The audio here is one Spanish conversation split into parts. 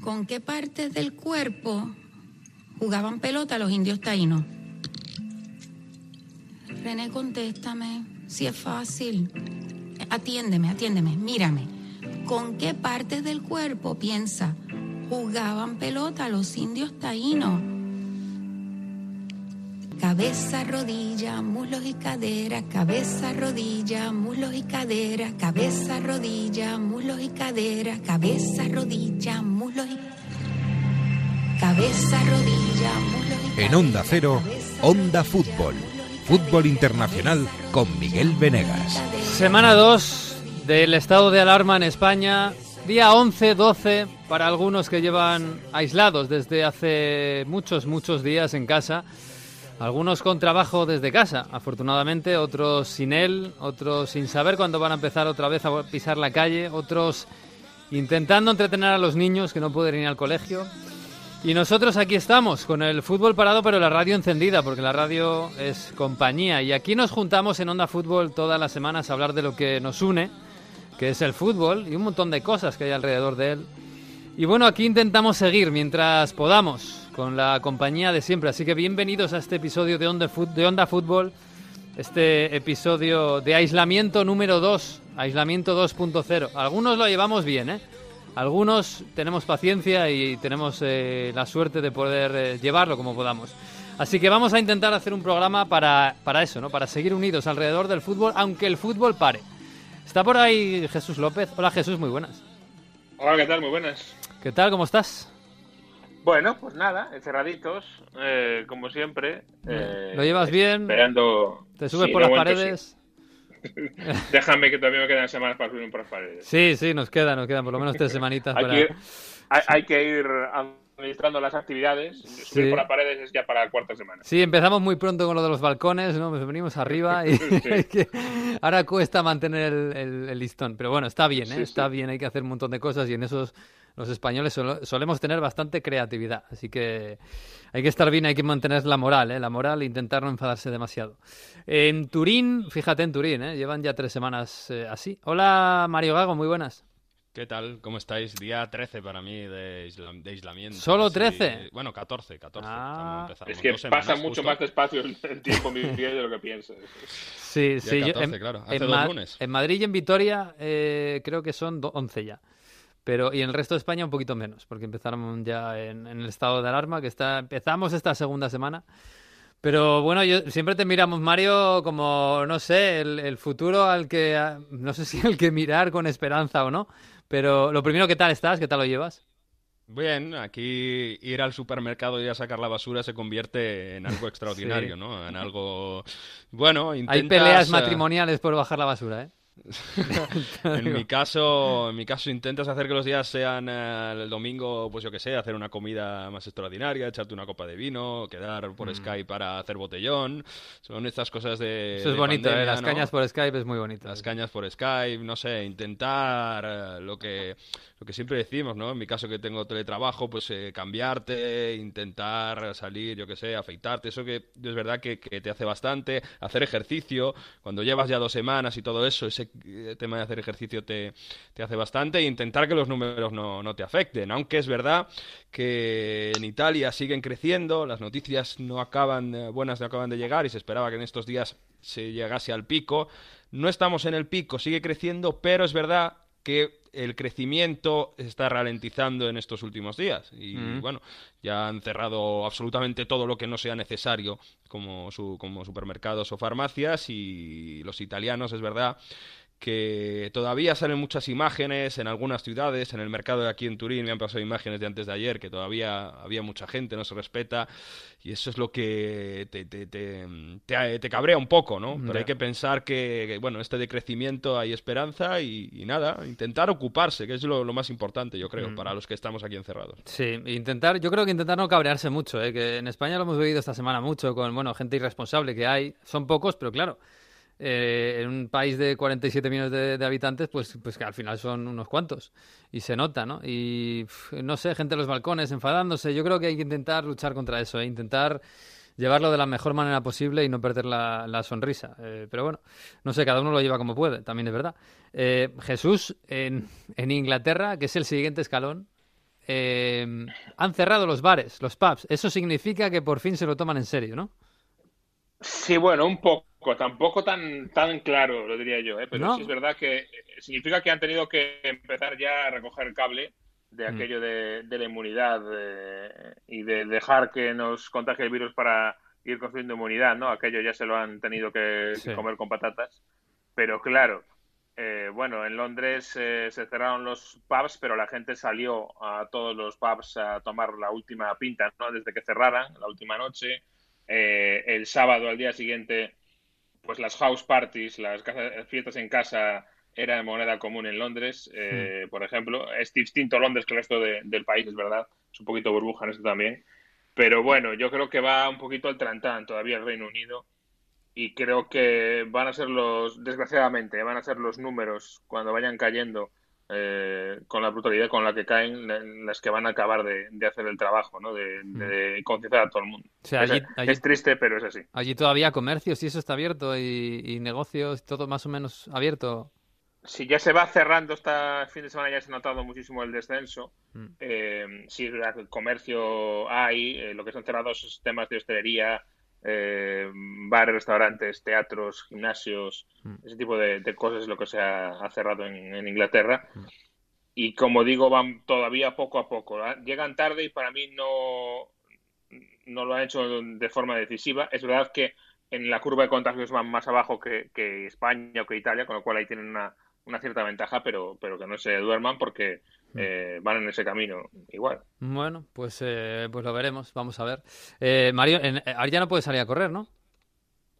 ¿Con qué partes del cuerpo jugaban pelota los indios taínos? René, contéstame, si es fácil. Atiéndeme, atiéndeme, mírame. ¿Con qué partes del cuerpo piensa jugaban pelota los indios taínos? Cabeza, rodilla, muslos y cadera, cabeza, rodilla, muslos y cadera, cabeza, rodilla, muslos y cadera, cabeza, rodilla, muslos y cabeza, rodilla, muslos y cadera. En Onda Cero, Onda Fútbol. Fútbol Internacional con Miguel Venegas. Semana 2 del estado de alarma en España. Día 11-12 para algunos que llevan aislados desde hace muchos, muchos días en casa. Algunos con trabajo desde casa, afortunadamente, otros sin él, otros sin saber cuándo van a empezar otra vez a pisar la calle, otros intentando entretener a los niños que no pueden ir al colegio. Y nosotros aquí estamos, con el fútbol parado, pero la radio encendida, porque la radio es compañía. Y aquí nos juntamos en Onda Fútbol todas las semanas a hablar de lo que nos une, que es el fútbol y un montón de cosas que hay alrededor de él. Y bueno, aquí intentamos seguir mientras podamos, con la compañía de siempre. Así que bienvenidos a este episodio de Onda, de Onda Fútbol, este episodio de aislamiento número 2, aislamiento 2.0. Algunos lo llevamos bien, ¿eh? Algunos tenemos paciencia y tenemos eh, la suerte de poder eh, llevarlo como podamos. Así que vamos a intentar hacer un programa para, para eso, ¿no? Para seguir unidos alrededor del fútbol, aunque el fútbol pare. Está por ahí Jesús López. Hola Jesús, muy buenas. Hola, ¿qué tal? Muy buenas. ¿Qué tal? ¿Cómo estás? Bueno, pues nada, encerraditos, eh, como siempre. Eh, ¿Lo llevas bien? Esperando. ¿Te subes sí, por las paredes? Sí. Déjame que todavía me quedan semanas para subir por las paredes. Sí, sí, nos quedan, nos quedan por lo menos tres semanitas. hay, para... que hay, hay, que ir administrando las actividades. Subir sí. por las paredes es ya para la cuarta semana. Sí, empezamos muy pronto con lo de los balcones, ¿no? Venimos arriba y sí. ahora cuesta mantener el, el, el, listón. Pero bueno, está bien, ¿eh? está bien, hay que hacer un montón de cosas y en esos los españoles sol solemos tener bastante creatividad, así que hay que estar bien, hay que mantener la moral, ¿eh? la moral e intentar no enfadarse demasiado. En Turín, fíjate en Turín, ¿eh? llevan ya tres semanas eh, así. Hola Mario Gago, muy buenas. ¿Qué tal? ¿Cómo estáis? Día 13 para mí de, isla de aislamiento. ¿Solo 13? Sí. Bueno, 14, 14. Ah. Es que pasa mucho justo. más despacio el tiempo Miguel de lo que piensas. Sí, Día sí. 14, yo, en, claro. Hace en, dos Ma lunes. en Madrid y en Vitoria eh, creo que son 11 ya. Pero, y en el resto de España un poquito menos, porque empezaron ya en, en el estado de alarma, que está, empezamos esta segunda semana. Pero bueno, yo siempre te miramos, Mario, como, no sé, el, el, futuro al que, no sé si el que mirar con esperanza o no. Pero lo primero, ¿qué tal estás? ¿Qué tal lo llevas? Bien, aquí ir al supermercado y a sacar la basura se convierte en algo extraordinario, sí. ¿no? En algo... Bueno, intentas... Hay peleas matrimoniales por bajar la basura, ¿eh? en mi caso, en mi caso intentas hacer que los días sean eh, el domingo, pues yo que sé, hacer una comida más extraordinaria, echarte una copa de vino, quedar por mm. Skype para hacer botellón. Son estas cosas de Eso es de bonito, pandemia, ¿eh? las ¿no? cañas por Skype es muy bonito. Las cañas por Skype, no sé, intentar eh, lo que lo que siempre decimos, ¿no? En mi caso que tengo teletrabajo, pues eh, cambiarte, intentar salir, yo que sé, afeitarte, eso que es verdad que, que, te hace bastante, hacer ejercicio, cuando llevas ya dos semanas y todo eso, ese tema de hacer ejercicio te, te hace bastante, e intentar que los números no, no te afecten, aunque es verdad que en Italia siguen creciendo, las noticias no acaban, eh, buenas no acaban de llegar y se esperaba que en estos días se llegase al pico, no estamos en el pico, sigue creciendo, pero es verdad que el crecimiento está ralentizando en estos últimos días. Y mm. bueno ya han cerrado absolutamente todo lo que no sea necesario como su, como supermercados o farmacias y los italianos es verdad que todavía salen muchas imágenes en algunas ciudades, en el mercado de aquí en Turín me han pasado imágenes de antes de ayer, que todavía había mucha gente, no se respeta, y eso es lo que te, te, te, te, te cabrea un poco, ¿no? Pero yeah. hay que pensar que, que, bueno, este decrecimiento hay esperanza y, y nada, intentar ocuparse, que es lo, lo más importante, yo creo, mm. para los que estamos aquí encerrados. Sí, intentar, yo creo que intentar no cabrearse mucho, ¿eh? que en España lo hemos vivido esta semana mucho con, bueno, gente irresponsable que hay, son pocos, pero claro eh, en un país de 47 millones de, habitantes, pues, pues que al final son unos cuantos. Y se nota, ¿no? Y no sé, gente en los balcones enfadándose. Yo creo que hay que intentar luchar contra eso, ¿eh? intentar llevarlo de la mejor manera posible y no perder la, sonrisa. Eh, pero bueno, no sé, cada uno lo lleva como puede, también es verdad. Eh, Jesús, en, Inglaterra, que es el siguiente escalón, eh, han cerrado los bares, los pubs. Eso significa que por fin se lo toman en serio, ¿no? Sí, bueno, un poco, tampoco tan, tan claro, lo diría yo, ¿eh? pero sí es verdad que significa que han tenido que empezar ya a recoger el cable de mm. aquello de, la inmunidad eh, y de dejar que nos contagie el virus para ir construyendo inmunidad, ¿no? Aquello ya se lo han tenido que, comer con patatas. Pero claro, eh, bueno, en Londres eh, se cerraron los pubs, pero la gente salió a todos los pubs a tomar la última pinta, ¿no? Desde que cerraran, la última noche. el sábado, al día siguiente, pues las house parties, las fiestas en casa era moneda común en Londres, eh, por ejemplo. Es distinto Londres que el resto del país, es verdad. Es un poquito burbuja en esto también. Pero bueno, yo creo que va un poquito al trantán todavía el Reino Unido. Y creo que van a ser los, desgraciadamente, van a ser los números cuando vayan cayendo eh, con la brutalidad con la que caen las que van a acabar de, hacer el trabajo, ¿no? De, de, concienciar a todo el mundo. es, triste, pero es así. Allí todavía comercios y eso está abierto y, y negocios, todo más o menos abierto si ya se va cerrando este fin de semana, ya se ha notado muchísimo el descenso. Mm. Eh, si el comercio hay, eh, lo que son cerrados temas de hostelería, eh, bares, restaurantes, teatros, gimnasios, mm. ese tipo de, cosas es lo que se ha, cerrado en, Inglaterra. Mm. Y como digo, van todavía poco a poco. Llegan tarde y para mí no, no lo han hecho de forma decisiva. Es verdad que en la curva de contagios van más abajo que, que España o que Italia, con lo cual ahí tienen una una cierta ventaja, pero, pero que no se duerman porque. Eh, van en ese camino igual. Bueno, pues, eh, pues lo veremos, vamos a ver. Eh, Mario, en, ahora ya no puede salir a correr, ¿no?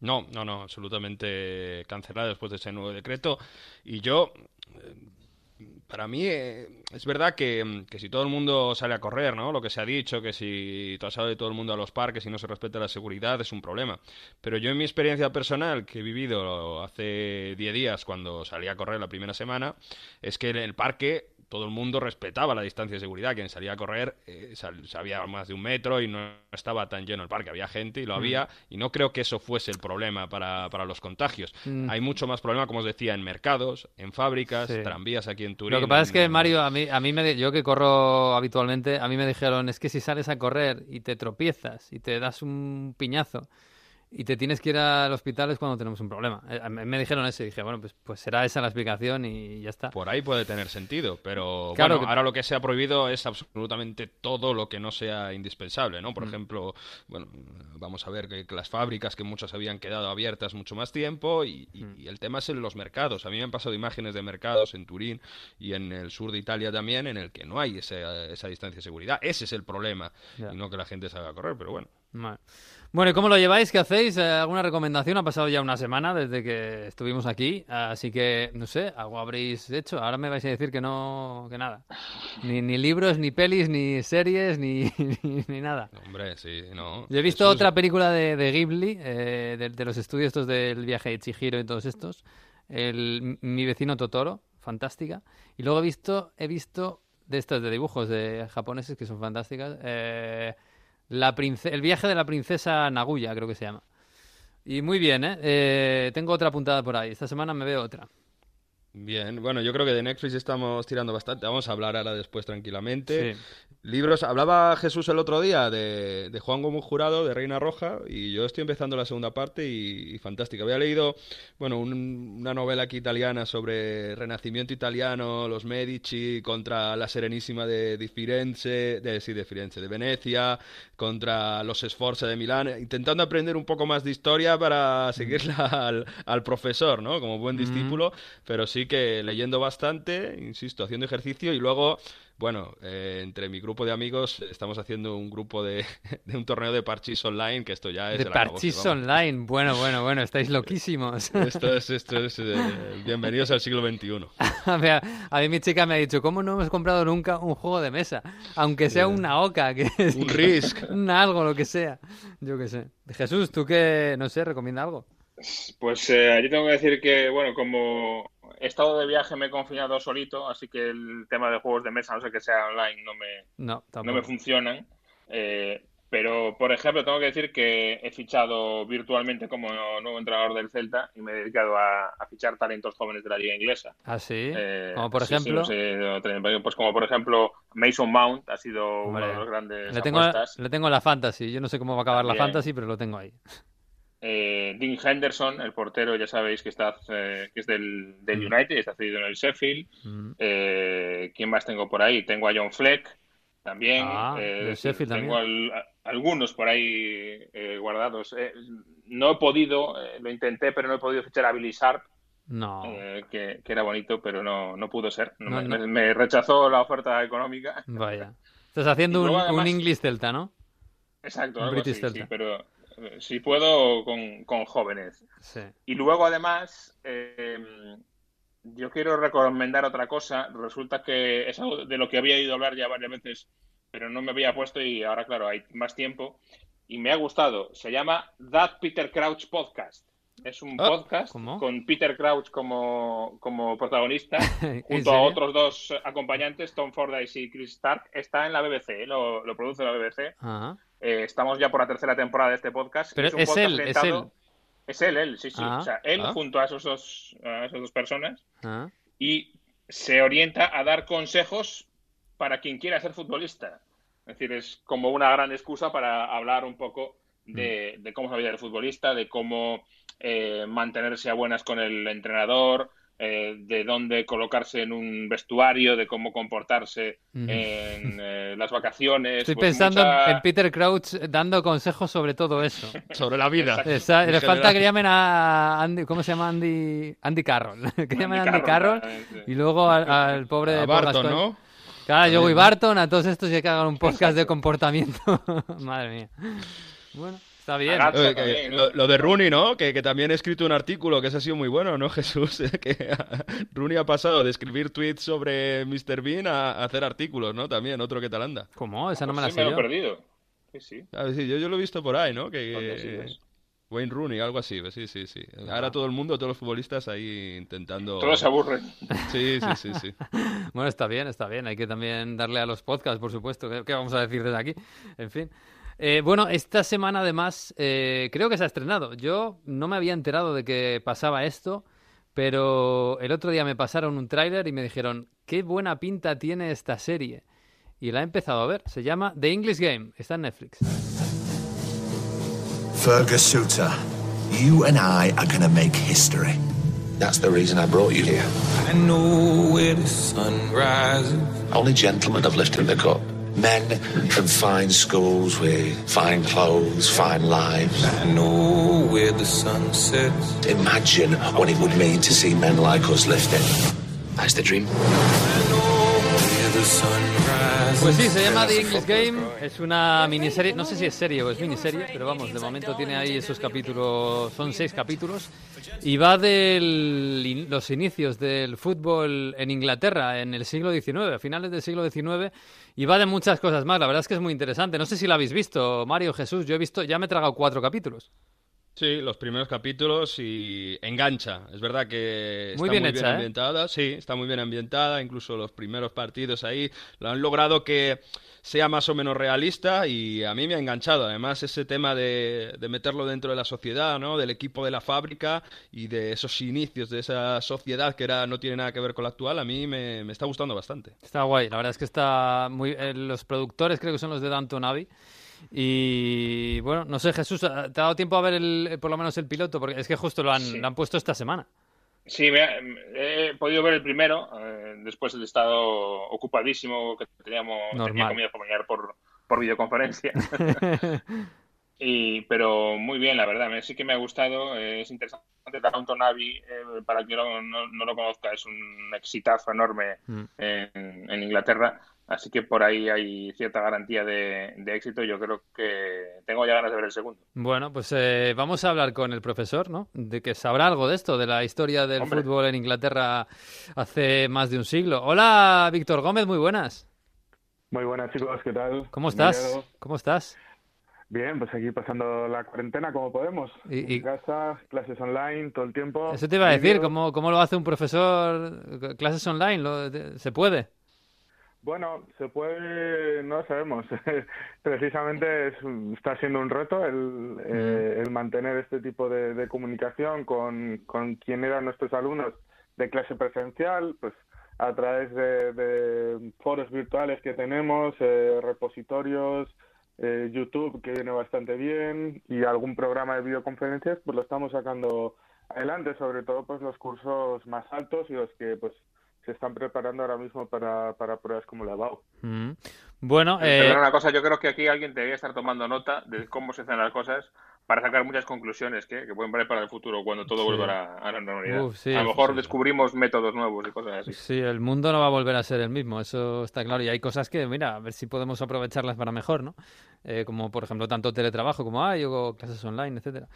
No, no, no, absolutamente cancelado después de ese nuevo decreto. Y yo para mí eh, es verdad que, si todo el mundo sale a correr, ¿no? Lo que se ha dicho, que si sale todo el mundo a los parques y no se respeta la seguridad es un problema. Pero yo en mi experiencia personal, que he vivido hace 10 días cuando salí a correr la primera semana, es que en el parque todo el mundo respetaba la distancia de seguridad. Quien salía a correr eh, sabía más de un metro y no estaba tan lleno el parque. Había gente y lo mm. había. Y no creo que eso fuese el problema para, para los contagios. Mm. Hay mucho más problema, como os decía, en mercados, en fábricas, tranvías aquí en Turín. Lo que pasa es que, Mario, a mí, a mí me, yo que corro habitualmente, a mí me dijeron, es que si sales a correr y te tropiezas y te das un piñazo y te tienes que ir al hospital es cuando tenemos un problema. Eh, me dijeron eso y dije, bueno, pues, pues será esa la explicación y ya está. Por ahí puede tener sentido, pero claro bueno, ahora lo que se ha prohibido es absolutamente todo lo que no sea indispensable, ¿no? Por mm. ejemplo, bueno, vamos a ver que, las fábricas, que muchas habían quedado abiertas mucho más tiempo y, mm. el tema es en los mercados. A mí me han pasado imágenes de mercados en Turín y en el sur de Italia también en el que no hay esa, esa distancia de seguridad. Ese es el problema y no que la gente salga a correr, pero bueno. Bueno, ¿y cómo lo lleváis? ¿Qué hacéis? Eh, ¿Alguna recomendación? Ha pasado ya una semana desde que estuvimos aquí, así que no sé, algo habréis hecho. Ahora me vais a decir que no, que nada. Ni, ni libros, ni pelis, ni series, ni, ni, nada. Hombre, sí, no. Yo he visto otra película de, de Ghibli, eh, de, los estudios estos del viaje de Chihiro y todos estos. El, mi vecino Totoro, fantástica. Y luego he visto, he visto de estos de dibujos de japoneses que son fantásticas. Eh, la el viaje de la princesa Naguya, creo que se llama. Y muy bien, ¿eh? ¿eh? Tengo otra puntada por ahí. Esta semana me veo otra. Bien, bueno, yo creo que de Netflix estamos tirando bastante. Vamos a hablar ahora después tranquilamente. Libros, hablaba Jesús el otro día de, de, Juan Gómez Jurado, de Reina Roja, y yo estoy empezando la segunda parte y, fantástica. Había leído, bueno, una novela aquí italiana sobre renacimiento italiano, los Medici contra la Serenísima de, de Firenze, de, sí, de Firenze, de Venecia, contra los Sforza de Milán, intentando aprender un poco más de historia para seguirla al, al profesor, ¿no? Como buen discípulo, pero sí que leyendo bastante, insisto, haciendo ejercicio y luego bueno, eh, entre mi grupo de amigos estamos haciendo un grupo de, un torneo de parchís online, que esto ya es... De parchís online, bueno, bueno, bueno, estáis loquísimos. Esto es, esto es, eh, bienvenidos al siglo XXI. a mí mi chica me ha dicho, ¿cómo no hemos comprado nunca un juego de mesa? Aunque sea una oca, que un Risk. Un algo, lo que sea, yo qué sé. Jesús, ¿tú qué, no sé, recomienda algo? Pues eh, yo tengo que decir que, bueno, como he estado de viaje, me he confinado solito, así que el tema de juegos de mesa, no sé que sea online, no me, no, me funcionan. Eh, Pero, por ejemplo, tengo que decir que he fichado virtualmente como nuevo entrenador del Celta y me he dedicado a, fichar talentos jóvenes de la liga inglesa. Ah, sí. Eh, como por ejemplo. pues como por ejemplo Mason Mount ha sido uno de los grandes. Le tengo, le tengo la fantasy. Yo no sé cómo va a acabar la fantasy, pero lo tengo ahí. Eh, Dean Henderson, el portero, ya sabéis que está eh, que es del, del mm. United, está cedido en el Sheffield. Mm. Eh, ¿Quién más tengo por ahí? Tengo a John Fleck también. Ah, tengo algunos por ahí guardados. no he podido, lo intenté, pero no he podido fichar a Billy Sharp. No. Que, era bonito, pero no, no pudo ser. me, rechazó la oferta económica. Vaya. Estás haciendo un, un English Celta, ¿no? Exacto, algo así, sí, pero si puedo, con, con jóvenes. Y luego, además, em, yo quiero recomendar otra cosa. Resulta que es algo de lo que había ido a hablar ya varias veces, pero no me había puesto y ahora, claro, hay más tiempo. Y me ha gustado. Se llama That Peter Crouch Podcast. Es un ah, podcast con Peter Crouch como, como protagonista, junto a otros dos acompañantes, Tom Fordyce y Chris Stark. Está en la BBC, ¿eh? lo, lo produce la BBC. Eh, estamos ya por la tercera temporada de este podcast. Pero es, él, es él. Es él, él, sí, sí. o sea, él ah. junto a, esos dos, a esas dos personas. Ah. Y se orienta a dar consejos para quien quiera ser futbolista. Es decir, es como una gran excusa para hablar un poco de, mm. cómo es la vida del futbolista, de cómo eh, mantenerse a buenas con el entrenador, eh, de dónde colocarse en un vestuario, de cómo comportarse en eh, las vacaciones. Estoy pues pensando en Peter Crouch dando consejos sobre todo eso. sobre la vida. le falta que llamen a Andy, ¿cómo se llama Andy? Andy Carroll. que llamen a Andy Carroll, y luego al, pobre a Barton, ¿no? Claro, Joey Barton, a todos estos y que hagan un podcast de comportamiento. Madre mía. Bueno. Está bien. lo, de Rooney, ¿no? Que, también he escrito un artículo que ese ha sido muy bueno, ¿no, Jesús? que Rooney ha pasado de escribir tweets sobre Mr. Bean a, hacer artículos, ¿no? También, otro que tal anda. ¿Cómo? Esa no me la sé. me lo he perdido. Sí, sí. sí yo, lo he visto por ahí, ¿no? Que, Wayne Rooney, algo así, sí, sí, sí. Ahora todo el mundo, todos los futbolistas ahí intentando... Todos se aburren. Sí, sí, sí, sí. bueno, está bien, está bien. Hay que también darle a los podcasts, por supuesto. ¿Qué vamos a decir desde aquí? En fin. Eh, bueno, esta semana además eh, creo que se ha estrenado. Yo no me había enterado de que pasaba esto, pero el otro día me pasaron un tráiler y me dijeron, qué buena pinta tiene esta serie. Y la he empezado a ver. Se llama The English Game. Está en Netflix. Fergus Suter, you and I are gonna make history. That's the reason I brought you here. I know where the sun rises. Only gentlemen have lifted the cup. Men from fine schools with fine clothes, fine lives. I know where the sun sets. Imagine what it would mean to see men like us lifting. That's the dream. Pues sí, se llama The English Game. Es una miniserie, no sé si es serie o es miniserie, pero vamos, de momento tiene ahí esos capítulos, son seis capítulos. Y va de los inicios del fútbol en Inglaterra en el siglo XIX, a finales del siglo XIX. Y va de muchas cosas más. La verdad es que es muy interesante. No sé si lo habéis visto, Mario, Jesús. Yo he visto, ya me he tragado cuatro capítulos. Sí, los primeros capítulos y engancha. Es verdad que está muy bien, ¿eh? ambientada. Sí, está muy bien ambientada. Incluso los primeros partidos ahí lo han logrado que sea más o menos realista y a mí me ha enganchado. Además, ese tema de, meterlo dentro de la sociedad, ¿no? Del equipo de la fábrica y de esos inicios de esa sociedad que era no tiene nada que ver con la actual, a mí me, está gustando bastante. Está guay. La verdad es que está muy... Eh, los productores creo que son los de Danton Abbey y bueno, no sé, Jesús, ¿te ha dado tiempo a ver el, por lo menos el piloto? Porque es que justo lo han, han puesto esta semana. Sí, he podido ver el primero, eh, después del estado ocupadísimo que teníamos, tenía comida familiar por, por videoconferencia. y, pero muy bien, la verdad, sí que me ha gustado, es interesante. Downton Navi, eh, para quien no, no, lo conozca, es un exitazo enorme mm. en, en Inglaterra Así que por ahí hay cierta garantía de, éxito. Yo creo que tengo ya ganas de ver el segundo. Bueno, pues eh, vamos a hablar con el profesor, ¿no? De que sabrá algo de esto, de la historia del fútbol en Inglaterra hace más de un siglo. Hola, Víctor Gómez, muy buenas. Muy buenas, chicos, ¿qué tal? ¿Cómo estás? ¿Cómo estás? Bien, pues aquí pasando la cuarentena como podemos. Y, en casa, clases online, todo el tiempo. Eso te iba a decir, ¿cómo, cómo lo hace un profesor? ¿Clases online? ¿Se puede? Bueno, se puede, no sabemos. Precisamente está siendo un reto el, eh, el mantener este tipo de, comunicación con, con quien eran nuestros alumnos de clase presencial, pues a través de, foros virtuales que tenemos, eh, repositorios, eh, YouTube que viene bastante bien y algún programa de videoconferencias, pues lo estamos sacando adelante, sobre todo pues los cursos más altos y los que pues se están preparando ahora mismo para, para pruebas como la BAU. Mm. Bueno, eh... una cosa, yo creo que aquí alguien debería estar tomando nota de cómo se hacen las cosas para sacar muchas conclusiones que, pueden valer para el futuro cuando todo vuelva a, la normalidad. a lo mejor descubrimos métodos nuevos y cosas así. Sí, el mundo no va a volver a ser el mismo, eso está claro. Y hay cosas que, mira, a ver si podemos aprovecharlas para mejor, ¿no? Eh, como, por ejemplo, tanto teletrabajo como hay, o clases online, etcétera.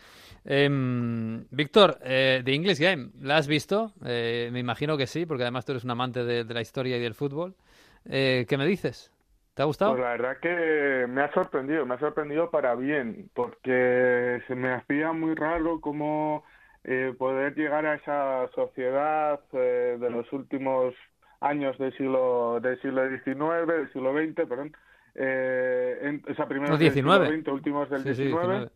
Em, Víctor, eh, The English Game, ¿la has visto? Eh, me imagino que sí, porque además tú eres un amante de, de la historia y del fútbol. ¿Qué me dices? ¿Te ha gustado? Pues la verdad que me ha sorprendido, me ha sorprendido para bien, porque se me hacía muy raro cómo eh, poder llegar a esa sociedad eh, de los últimos años del siglo del siglo XIX, del siglo XX, perdón, eh, en, esa primera del siglo XX, últimos del XIX,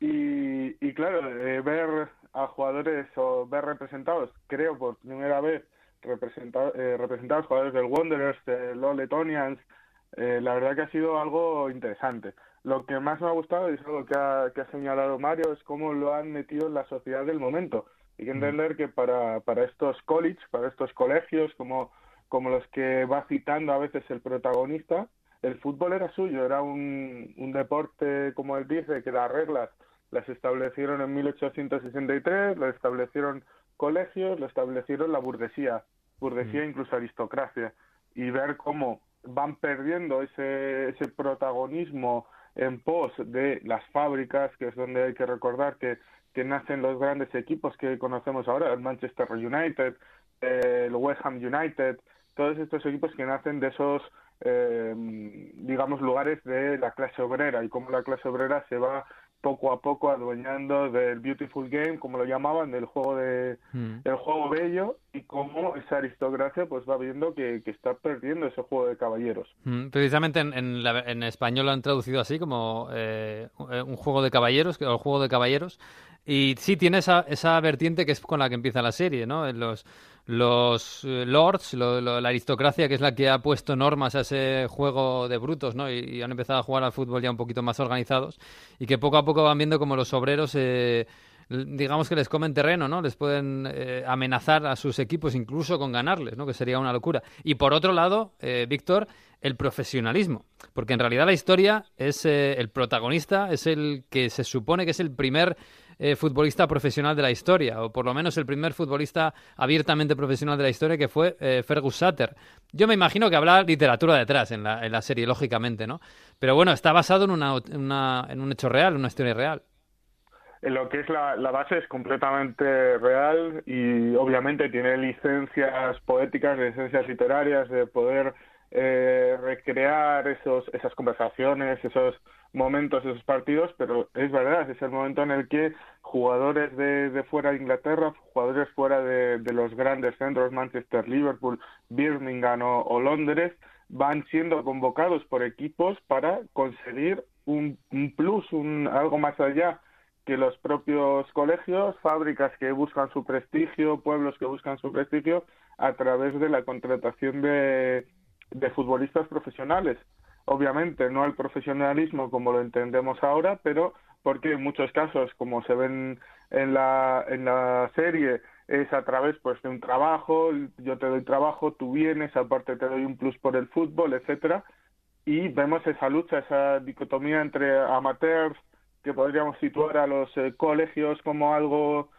y, y claro, ver a jugadores o ver representados, creo por primera vez representados, representados jugadores del Wanderers, del All Letonians, eh, la verdad que ha sido algo interesante. Lo que más me ha gustado, y es algo que ha, que ha señalado Mario, es cómo lo han metido en la sociedad del momento. Hay que entender que para, para estos college, para estos colegios, como, como los que va citando a veces el protagonista, el fútbol era suyo, era un, un deporte, como él dice, que las reglas las establecieron en 1863, lo establecieron colegios, lo establecieron la burguesía, burguesía incluso aristocracia, y ver cómo van perdiendo ese, ese protagonismo en pos de las fábricas, que es donde hay que recordar que, que nacen los grandes equipos que conocemos ahora, el Manchester United, el West Ham United, todos estos equipos que nacen de esos, eh, digamos, lugares de la clase obrera y cómo la clase obrera se va poco a poco adueñando del beautiful game, como lo llamaban, del juego de mm. del juego bello y cómo esa aristocracia pues va viendo que, que está perdiendo ese juego de caballeros. Mm, precisamente en, en, español lo han traducido así como eh, un juego de caballeros, o el juego de caballeros. Y sí tiene esa, esa vertiente que es con la que empieza la serie, ¿no? En los los eh, lords, la aristocracia, que es la que ha puesto normas a ese juego de brutos, ¿no? Y, han empezado a jugar al fútbol ya un poquito más organizados y que poco a poco van viendo como los obreros, eh, digamos que les comen terreno, ¿no? Les pueden eh, amenazar a sus equipos incluso con ganarles, ¿no? Que sería una locura. Y por otro lado, Víctor, el profesionalismo, porque en realidad la historia es el protagonista, es el que se supone que es el primer eh, futbolista profesional de la historia, o por lo menos el primer futbolista abiertamente profesional de la historia, que fue eh, Fergus Sutter. Yo me imagino que habrá literatura detrás en la, en la serie, lógicamente, ¿no? Pero bueno, está basado en, una, en un hecho real, una historia real. En lo que es la, la, base es completamente real y obviamente tiene licencias poéticas, licencias literarias de poder eh, recrear esos, esas conversaciones, esos momentos, esos partidos, pero es verdad, es el momento en el que jugadores de, de fuera de Inglaterra, jugadores fuera de, de, los grandes centros, Manchester, Liverpool, Birmingham o, Londres, van siendo convocados por equipos para conseguir un, un plus, un, algo más allá que los propios colegios, fábricas que buscan su prestigio, pueblos que buscan su prestigio a través de la contratación de, de futbolistas profesionales. Obviamente no el profesionalismo como lo entendemos ahora, pero porque en muchos casos, como se ven en la, en la serie, es a través pues de un trabajo, yo te doy trabajo, tú vienes, aparte te doy un plus por el fútbol, etcétera, y vemos esa lucha, esa dicotomía entre amateurs, que podríamos situar a los eh, colegios como algo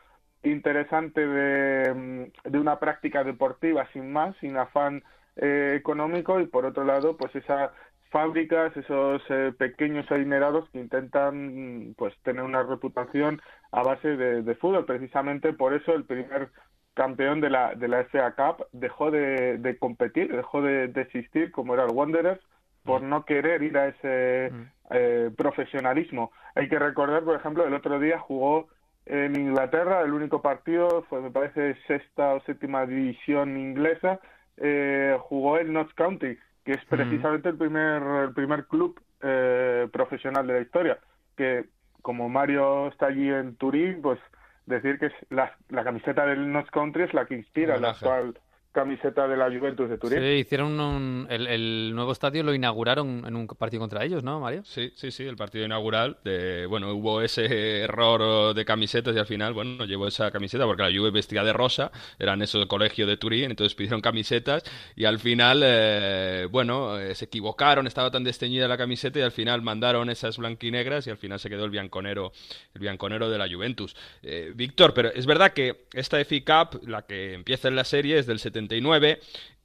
interesante de, mm, de, una práctica deportiva sin más, sin afán eh, económico y por otro lado pues esa fábricas, esos eh, pequeños adinerados que intentan pues tener una reputación a base de, fútbol. Precisamente por eso el primer campeón de la, de la FA Cup dejó de, de competir, dejó de, de, existir como era el Wanderers por mm. no querer ir a ese mm. eh, profesionalismo. Hay que recordar, por ejemplo, el otro día jugó en Inglaterra, el único partido fue, me parece, sexta o séptima división inglesa, eh, jugó en Notts County, que es precisamente el primer el primer club eh, profesional de la historia. Que como Mario está allí en Turín, pues decir que es la, la camiseta del Notts Country es la que inspira la actual camiseta de la Juventus de Turín. Sí, hicieron un, el, nuevo estadio lo inauguraron en un partido contra ellos, ¿no, Mario? Sí, sí, sí, el partido inaugural. De, bueno, hubo ese error de camisetas y al final, bueno, llevó esa camiseta porque la Juve vestía de rosa, eran esos de colegio de Turín, entonces pidieron camisetas y al final, eh, bueno, eh, se equivocaron, estaba tan desteñida la camiseta y al final mandaron esas blanquinegras y al final se quedó el bianconero, el bianconero de la Juventus. Eh, Víctor, pero es verdad que esta FI Cup, la que empieza en la serie, es del 70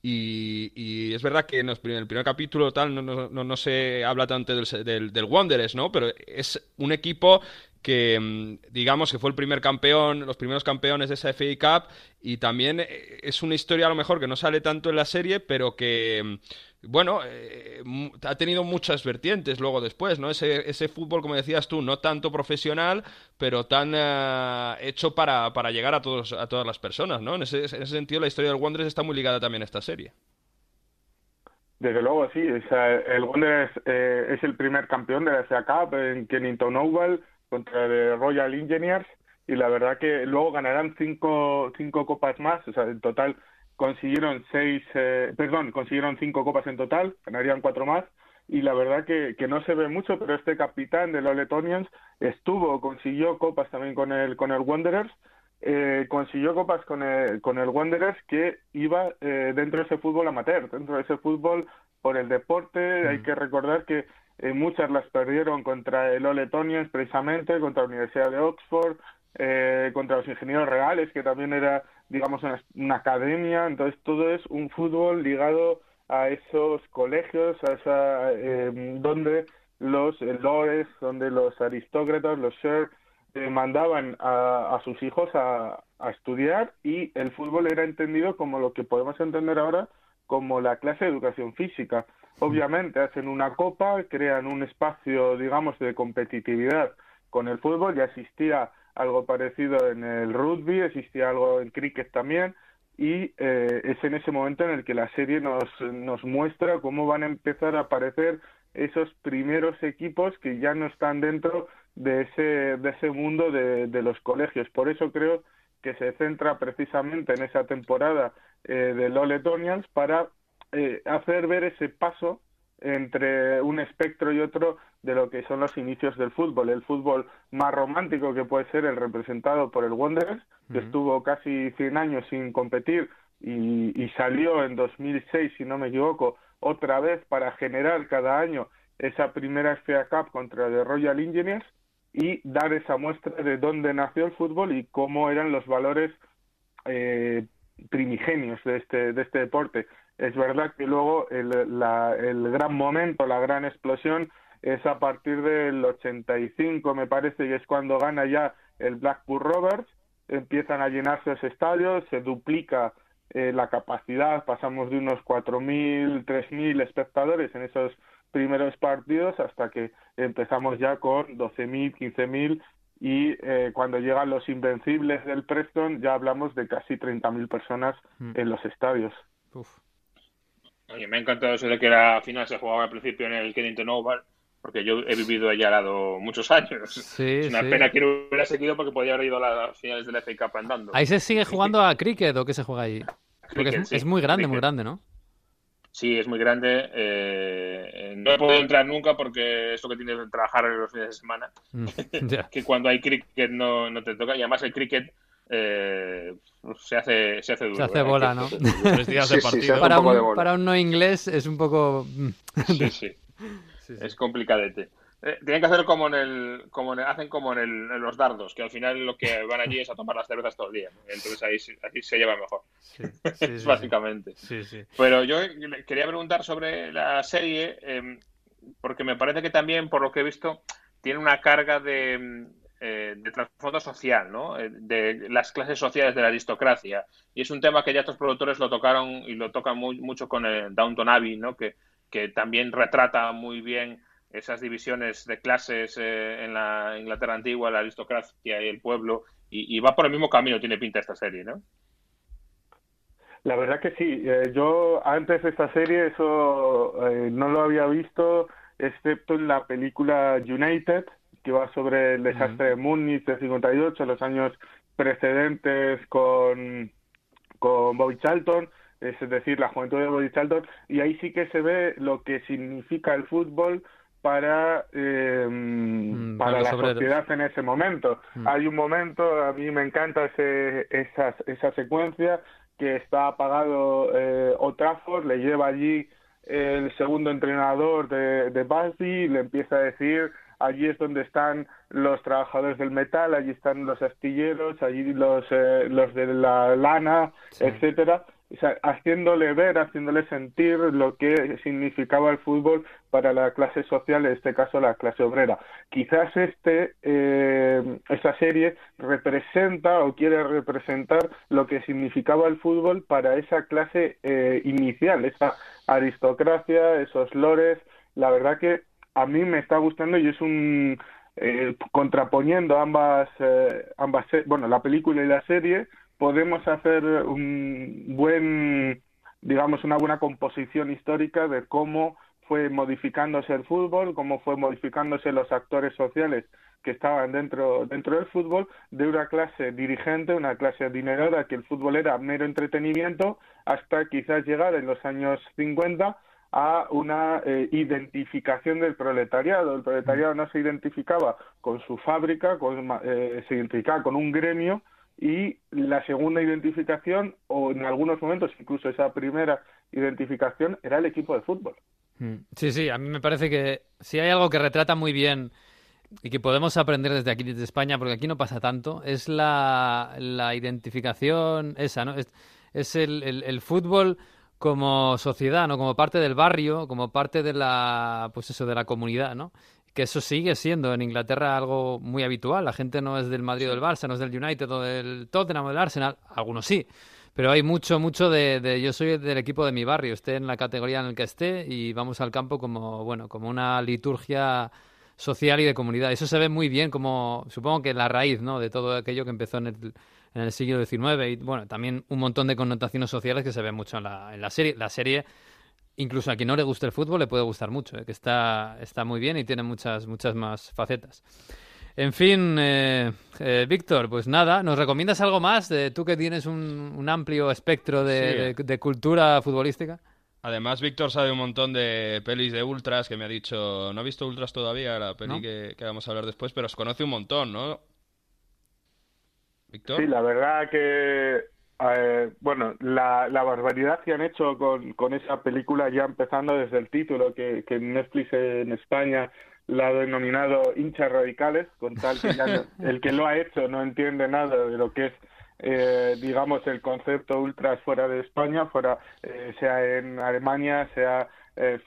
y, es verdad que en, el primer capítulo tal no, no, se habla tanto del, del, del, Wanderers, ¿no? Pero es un equipo que mm, digamos que fue el primer campeón, los primeros campeones de esa FA Cup y también eh, es una historia a lo mejor que no sale tanto en la serie, pero que mm, bueno, eh, ha tenido muchas vertientes luego después, ¿no? Ese, ese fútbol, como decías tú, no tanto profesional, pero tan eh, hecho para, para, llegar a, todos, a todas las personas, ¿no? En ese, ese sentido, la historia del Wanderers está muy ligada también a esta serie. Desde luego, sí. el Wanderers eh, es el primer campeón de la FA Cup en Kennington Oval contra el Royal Engineers y la verdad que luego ganarán cinco, cinco copas más, o sea, en total consiguieron seis, eh, perdón, consiguieron cinco copas en total, ganarían cuatro más, y la verdad que, que no se ve mucho, pero este capitán de los Letonians estuvo, consiguió copas también con el, con el Wanderers, eh, consiguió copas con el, con el Wanderers que iba eh, dentro de ese fútbol amateur, dentro de ese fútbol por el deporte, hay mm. que recordar que eh, muchas las perdieron contra el Oletonians precisamente, contra la Universidad de Oxford, eh, contra los ingenieros reales, que también era digamos, una, academia, entonces todo es un fútbol ligado a esos colegios, a esa, eh, donde los lores, donde los aristócratas, los shers, eh, mandaban a, a, sus hijos a, estudiar y el fútbol era entendido como lo que podemos entender ahora como la clase de educación física. Obviamente hacen una copa, crean un espacio, digamos, de competitividad con el fútbol, ya existía algo parecido en el rugby, existía algo en cricket también, y eh, es en ese momento en el que la serie nos, nos muestra cómo van a empezar a aparecer esos primeros equipos que ya no están dentro de ese, de ese mundo de, de los colegios. Por eso creo que se centra precisamente en esa temporada eh, de Loletonians para eh, hacer ver ese paso entre un espectro y otro de lo que son los inicios del fútbol. El fútbol más romántico que puede ser el representado por el Wanderers, que estuvo casi 100 años sin competir y, y, salió en 2006, si no me equivoco, otra vez para generar cada año esa primera FA Cup contra el Royal Engineers y dar esa muestra de dónde nació el fútbol y cómo eran los valores eh, primigenios de este, de este deporte. Es verdad que luego el, la, el gran momento, la gran explosión es a partir del 85, me parece, y es cuando gana ya el Blackpool Rovers, empiezan a llenarse los estadios, se duplica eh, la capacidad, pasamos de unos 4.000, 3.000 espectadores en esos primeros partidos hasta que empezamos ya con 12.000, 15.000 y eh, cuando llegan los invencibles del Preston ya hablamos de casi 30.000 personas mm. en los estadios. Oye, me ha encantado eso de que la final se jugaba al principio en el Kennington Oval, porque yo he vivido allá al lado muchos años. es una pena que no hubiera seguido porque podía haber ido a las finales de la FA Cup andando. ¿Ahí se sigue jugando a cricket o qué se juega ahí? Porque es, muy grande, muy grande, ¿no? Sí, es muy grande. Eh, no he podido entrar nunca porque esto que tienes que trabajar los fines de semana. Mm, que cuando hay cricket no, no te toca. Y además el cricket eh, se hace se hace duro. Se hace ¿eh? bola, ¿no? para, un, no inglés es un poco... sí, sí. Es complicadete. Eh, tienen que hacer como en el, como hacen como en, los dardos, que al final lo que van allí es a tomar las cervezas todo el día. Entonces ahí, ahí se lleva mejor. Básicamente. Pero yo quería preguntar sobre la serie, em, porque me parece que también, por lo que he visto, tiene una carga de, eh, de trasfondo social, ¿no? Eh, de las clases sociales de la aristocracia. Y es un tema que ya estos productores lo tocaron y lo tocan mucho con el Downton Abbey, ¿no? Que, que también retrata muy bien esas divisiones de clases eh, en la Inglaterra antigua, la aristocracia y el pueblo, y, va por el mismo camino, tiene pinta esta serie, ¿no? La verdad que sí. Yo antes de esta serie eso no lo había visto, excepto en la película United, que va sobre el desastre de Múnich de 58, los años precedentes con, con Bobby Charlton, es decir, la juventud de Bobby Charlton, y ahí sí que se ve lo que significa el fútbol para, mm, para, la sociedad en ese momento. Mm. Hay un momento, a mí me encanta ese, esa, esa secuencia, que está apagado eh, Otraford, le lleva allí el segundo entrenador de, de le empieza a decir allí es donde están los trabajadores del metal, allí están los astilleros, allí los, eh, los de la lana, etcétera haciéndole ver, haciéndole sentir lo que significaba el fútbol para la clase social, en este caso la clase obrera. Quizás este, eh, esta serie representa o quiere representar lo que significaba el fútbol para esa clase eh, inicial, esa aristocracia, esos lores. La verdad que a mí me está gustando y es un eh, contraponiendo ambas, ambas, bueno, la película y la serie podemos hacer un buen, digamos, una buena composición histórica de cómo fue modificándose el fútbol, cómo fue modificándose los actores sociales que estaban dentro, dentro del fútbol, de una clase dirigente, una clase adinerada, que el fútbol era mero entretenimiento, hasta quizás llegar en los años 50 a una eh, identificación del proletariado. El proletariado no se identificaba con su fábrica, con, eh, se identificaba con un gremio, y la segunda identificación, o en algunos momentos incluso esa primera identificación, era el equipo de fútbol. Mm. Sí, sí, a mí me parece que si hay algo que retrata muy bien y que podemos aprender desde aquí, desde España, porque aquí no pasa tanto, es la, la identificación esa, ¿no? Es, es el, el, el, fútbol como sociedad, ¿no? Como parte del barrio, como parte de la, pues eso, de la comunidad, ¿no? que eso sigue siendo en Inglaterra algo muy habitual. La gente no es del Madrid o del Barça, no es del United o del Tottenham o del Arsenal, algunos sí, pero hay mucho, mucho de, yo soy del equipo de mi barrio, esté en la categoría en la que esté y vamos al campo como, bueno, como una liturgia social y de comunidad. Eso se ve muy bien como, supongo que la raíz, ¿no? De todo aquello que empezó en el, en el siglo XIX y, bueno, también un montón de connotaciones sociales que se ven mucho en la, en la serie. La serie incluso a quien no le guste el fútbol le puede gustar mucho, ¿eh? que está, está muy bien y tiene muchas, muchas más facetas. En fin, eh, eh, Víctor, pues nada, ¿nos recomiendas algo más? De, tú que tienes un, amplio espectro de, cultura futbolística. Además, Víctor sabe un montón de pelis de ultras que me ha dicho. No he visto ultras todavía, la peli que, que, vamos a hablar después, pero os conoce un montón, ¿no? Víctor. Sí, la verdad que eh, bueno, la, la, barbaridad que han hecho con, con, esa película, ya empezando desde el título, que, que Netflix en España la ha denominado hinchas radicales, con tal que el que lo ha hecho no entiende nada de lo que es, eh, digamos, el concepto ultras fuera de España, fuera, eh, sea en Alemania, sea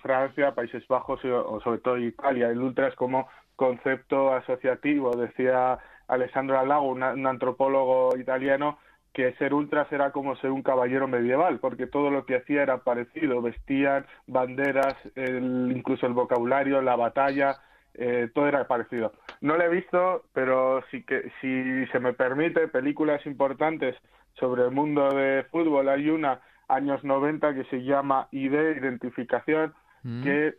Francia, Países Bajos o, sobre todo Italia. El ultras como concepto asociativo, decía Alessandro Alago, un antropólogo italiano, que ser ultras era como ser un caballero medieval, porque todo lo que hacía era parecido, vestían banderas, incluso el vocabulario, la batalla, eh, todo era parecido. No lo he visto, pero sí que, si se me permite, películas importantes sobre el mundo de fútbol, hay una, años 90, que se llama ID, Identificación, mm. que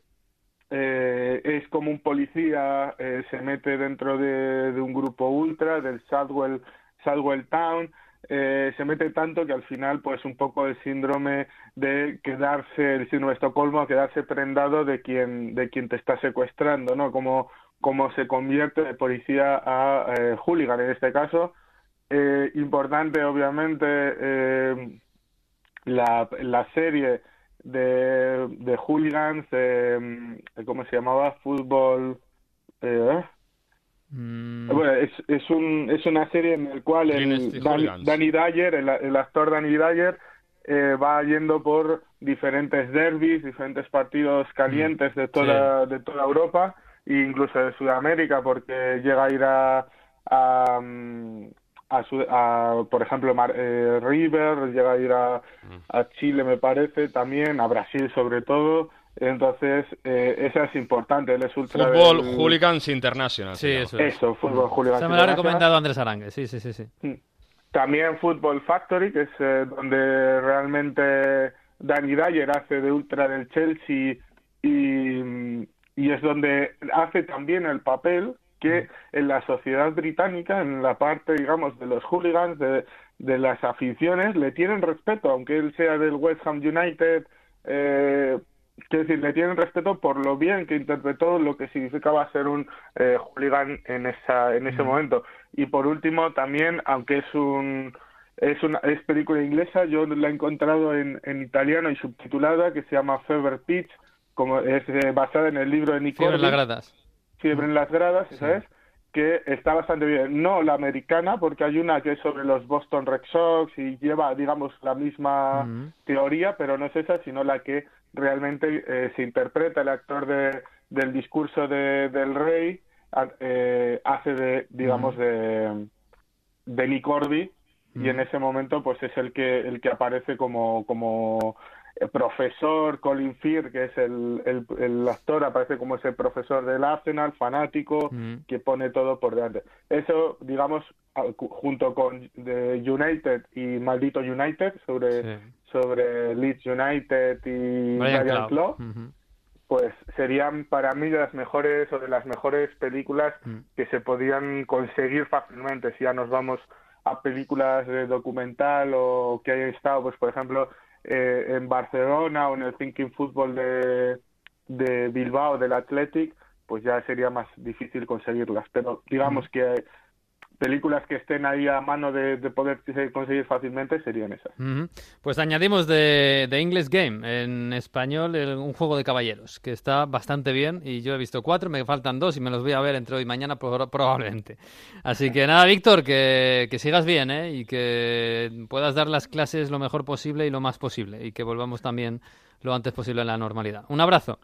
eh, es como un policía, eh, se mete dentro de, un grupo ultra, del Southwell, Southwell Town, eh, se mete tanto que al final pues un poco el síndrome de quedarse el síndrome de Estocolmo quedarse prendado de quien de quien te está secuestrando no como como se convierte de policía a eh, hooligan en este caso. Eh, importante obviamente eh, la, la serie de, de hooligans cómo se llamaba fútbol eh, Mm. Bueno, es, es, un, es una serie en la cual el Danny Dyer, el, actor Danny Dyer, eh, va yendo por diferentes derbis, diferentes partidos calientes de toda, de toda Europa e incluso de Sudamérica, porque llega a ir a, a, a, por ejemplo, eh, River, llega a ir a, a Chile, me parece, también, a Brasil sobre todo, entonces, eh, esa es importante. Él es ultra Fútbol Hooligans International. Sí, eso Eso, Fútbol Hooligans Se me lo ha recomendado Andrés Arangue, sí, sí, sí. sí. Mm. también Football Factory, que es eh, donde realmente Danny Dyer hace de ultra del Chelsea y, y es donde hace también el papel que en la sociedad británica, en la parte, digamos, de los hooligans, de, de las aficiones, le tienen respeto, aunque él sea del West Ham United, eh, quiero decir, le tienen respeto por lo bien que interpretó lo que significaba ser un eh, hooligan en, esa, en ese momento. Y por último, también, aunque es un es una es película inglesa, yo la he encontrado en, en italiano y subtitulada, que se llama Fever Pitch, como es eh, basada en el libro de Nick Fiebre en las gradas. Fiebre en las gradas, ¿sabes? Que está bastante bien. No la americana, porque hay una que es sobre los Boston Red Sox y lleva, digamos, la misma teoría, pero no es esa, sino la que realmente eh, se interpreta el actor de, del discurso de, del rey, eh, hace de, digamos, de, de Nick Orby, y en ese momento pues es el que el que aparece como como el profesor Colin Firth, que es el, el, el, actor, aparece como ese profesor del Arsenal, fanático, que pone todo por delante. Eso, digamos, junto con The United y Maldito United, sobre, sobre Leeds United y Brian Claw, pues serían para mí de las mejores o de las mejores películas que se podían conseguir fácilmente. Si ya nos vamos a películas de documental o que hayan estado, pues por ejemplo, eh, en Barcelona o en el Thinking Football de, de Bilbao, del Athletic, pues ya sería más difícil conseguirlas. Pero digamos que películas que estén ahí a mano de, poder conseguir fácilmente serían esas. Pues añadimos de, de, English Game, en español, un juego de caballeros, que está bastante bien y yo he visto cuatro, me faltan dos y me los voy a ver entre hoy y mañana probablemente. Así que nada, Víctor, que, que sigas bien ¿eh? y que puedas dar las clases lo mejor posible y lo más posible y que volvamos también lo antes posible a la normalidad. Un abrazo.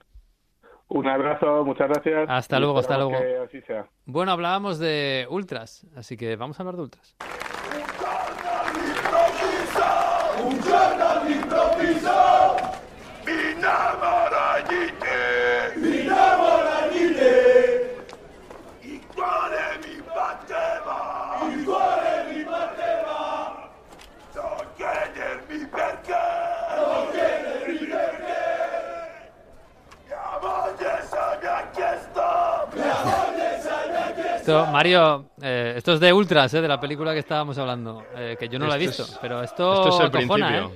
Un abrazo, muchas gracias. Hasta luego, hasta luego. Bueno, hablábamos de ultras, así que vamos a hablar de ultras. Mario, eh, esto es de Ultras, eh, de la película que estábamos hablando, eh, que yo no la he visto, pero esto, es el principio.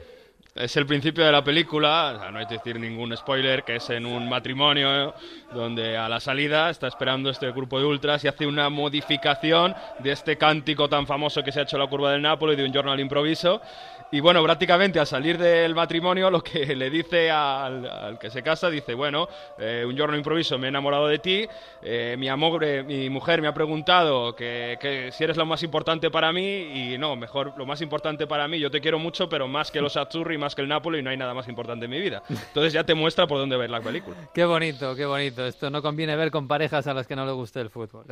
Es el principio de la película, no hay que decir ningún spoiler, que es en un matrimonio donde a la salida está esperando este grupo de ultras y hace una modificación de este cántico tan famoso que se ha hecho en la curva del Nápoles de un jornal improviso. Y bueno, prácticamente al salir del matrimonio, lo que le dice al, que se casa, dice, bueno, eh, un giorno improviso, me he enamorado de ti, eh, mi amor, eh, mi mujer me ha preguntado que, si eres lo más importante para mí, y no, mejor, lo más importante para mí, yo te quiero mucho, pero más que los Azzurri, más que el Napoli, no hay nada más importante en mi vida. Entonces ya te muestra por dónde ver la película. Qué bonito, qué bonito. Esto no conviene ver con parejas a las que no les guste el fútbol.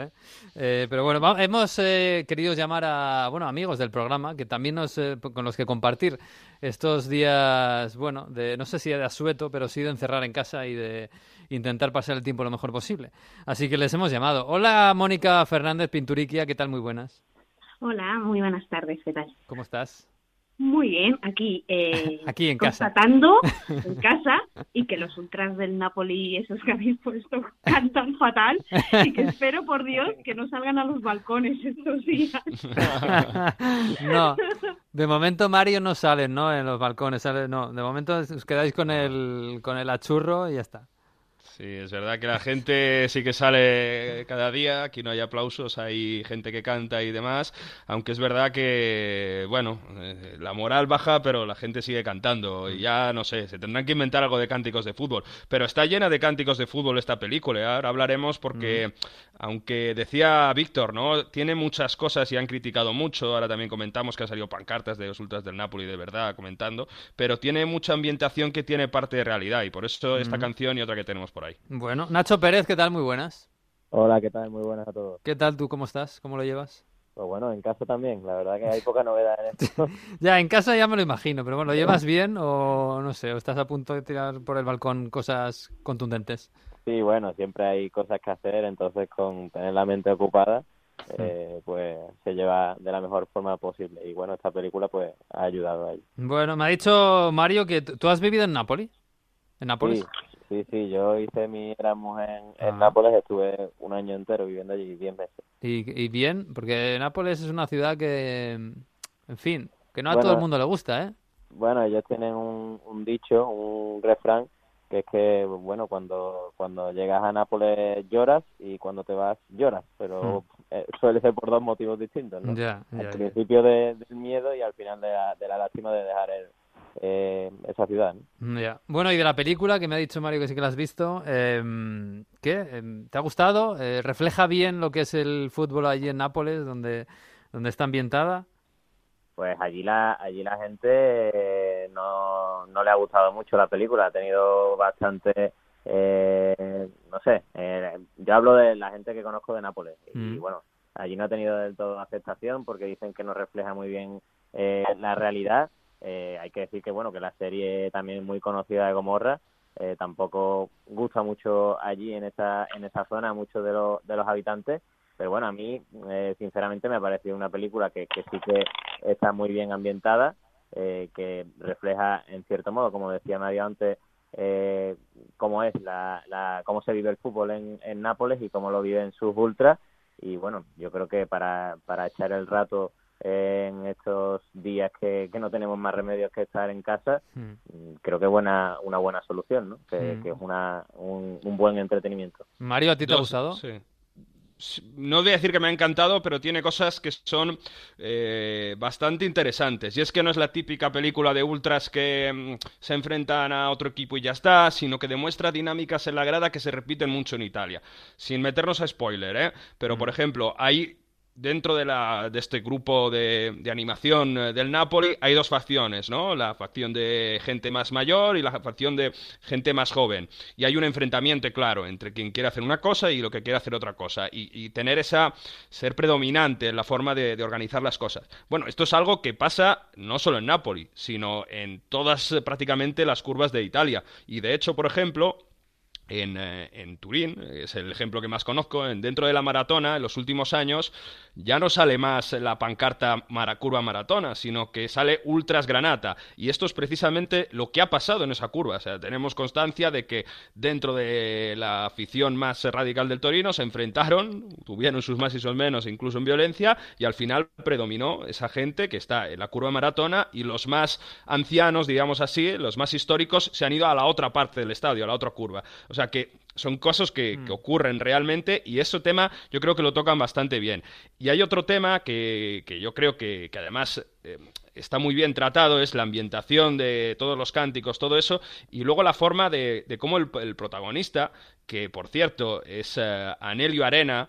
pero bueno, hemos querido llamar a, bueno, amigos del programa, que también nos, con los que compartir estos días, bueno, de no sé si de asueto, pero sí de encerrar en casa y de intentar pasar el tiempo lo mejor posible. Así que les hemos llamado. Hola, Mónica Fernández Pinturiquia, ¿qué tal? Muy buenas. Hola, muy buenas tardes, ¿qué tal? ¿Cómo estás? Muy bien, aquí, eh, aquí en casa. Constatando en casa y que los ultras del Napoli, esos que habéis puesto, cantan fatal y que espero por Dios que no salgan a los balcones estos días. no, de momento Mario no sale, ¿no? En los balcones, sale, no, de momento os quedáis con el, con el achurro y ya está. Sí, es verdad que la gente sí que sale cada día, aquí no hay aplausos, hay gente que canta y demás, aunque es verdad que, bueno, eh, la moral baja, pero la gente sigue cantando y ya, no sé, se tendrán que inventar algo de cánticos de fútbol, pero está llena de cánticos de fútbol esta película, ¿eh? ahora hablaremos porque, mm. aunque decía Víctor, ¿no? Tiene muchas cosas y han criticado mucho, ahora también comentamos que han salido pancartas de los ultras del Napoli de verdad comentando, pero tiene mucha ambientación que tiene parte de realidad y por eso esta mm. canción y otra que tenemos por bueno, Nacho Pérez, ¿qué tal? Muy buenas. Hola, ¿qué tal? Muy buenas a todos. ¿Qué tal tú? ¿Cómo estás? ¿Cómo lo llevas? Pues bueno, en casa también. La verdad que hay poca novedad en esto. ya, en casa ya me lo imagino, pero bueno, ¿lo llevas bien o no sé, o estás a punto de tirar por el balcón cosas contundentes? Sí, bueno, siempre hay cosas que hacer, entonces con tener la mente ocupada, eh, pues se lleva de la mejor forma posible. Y bueno, esta película pues ha ayudado a ello. Bueno, me ha dicho Mario que tú has vivido en Nápoles. ¿En Nápoles? Sí, sí, yo hice mi Erasmus en, en Nápoles, estuve un año entero viviendo allí, 10 meses. ¿Y, bien? Porque Nápoles es una ciudad que, en fin, que no a todo el mundo le gusta, ¿eh? Bueno, ellos tienen un, un dicho, un refrán, que es que, bueno, cuando, cuando llegas a Nápoles lloras y cuando te vas lloras, pero hmm. eh, suele ser por dos motivos distintos, ¿no? al principio del miedo y al final de la, de la lástima de dejar el, eh, esa ciudad. Bueno, y de la película que me ha dicho Mario que sí que la has visto, eh, ¿qué? Em, ¿Te ha gustado? Eh, ¿Refleja bien lo que es el fútbol allí en Nápoles, donde, donde está ambientada? Pues allí la, allí la gente eh, no, no le ha gustado mucho la película, ha tenido bastante, no sé, yo hablo de la gente que conozco de Nápoles y mm. bueno, allí no ha tenido del todo aceptación porque dicen que no refleja muy bien la realidad eh, hay que decir que bueno que la serie también muy conocida de Gomorra eh, tampoco gusta mucho allí en esa en esa zona a muchos de los de los habitantes pero bueno a mí eh, sinceramente me ha parecido una película que, sí que está muy bien ambientada que refleja en cierto modo como decía Mario antes cómo es la, la cómo se vive el fútbol en, en Nápoles y cómo lo viven sus ultras y bueno yo creo que para para echar el rato en estos días que, no tenemos más remedios que estar en casa, hmm. mm, creo que es buena, una buena solución, ¿no? Que, hmm. es una, un, buen entretenimiento. Mario, ¿a ti te ha gustado? Sí no voy a decir que me ha encantado, pero tiene cosas que son eh, bastante interesantes. Y es que no es la típica película de ultras que mm, se enfrentan a otro equipo y ya está, sino que demuestra dinámicas en la grada que se repiten mucho en Italia. Sin meternos a spoiler, ¿eh? Pero, por hmm. ejemplo, hay dentro de, la, de este grupo de, animación eh, del Napoli hay dos facciones, ¿no? La facción de gente más mayor y la facción de gente más joven. Y hay un enfrentamiento claro entre quien quiere hacer una cosa y lo que quiere hacer otra cosa. Y, tener esa... ser predominante en la forma de, de, organizar las cosas. Bueno, esto es algo que pasa no solo en Napoli, sino en todas eh, prácticamente las curvas de Italia. Y de hecho, por ejemplo, en, eh, en, Turín, es el ejemplo que más conozco, en, dentro de la maratona, en los últimos años, ya no sale más la pancarta curva maratona, sino que sale Ultras Granata. Y esto es precisamente lo que ha pasado en esa curva. O sea, tenemos constancia de que dentro de la afición más radical del Torino se enfrentaron, tuvieron sus más y sus menos, incluso en violencia, y al final predominó esa gente que está en la curva maratona y los más ancianos, digamos así, los más históricos, se han ido a la otra parte del estadio, a la otra curva. O sea que son cosas que, mm. ocurren realmente y ese tema yo creo que lo tocan bastante bien. Y hay otro tema que, yo creo que, además eh, está muy bien tratado, es la ambientación de todos los cánticos, todo eso, y luego la forma de, cómo el, protagonista, que por cierto es uh, Anelio Arena,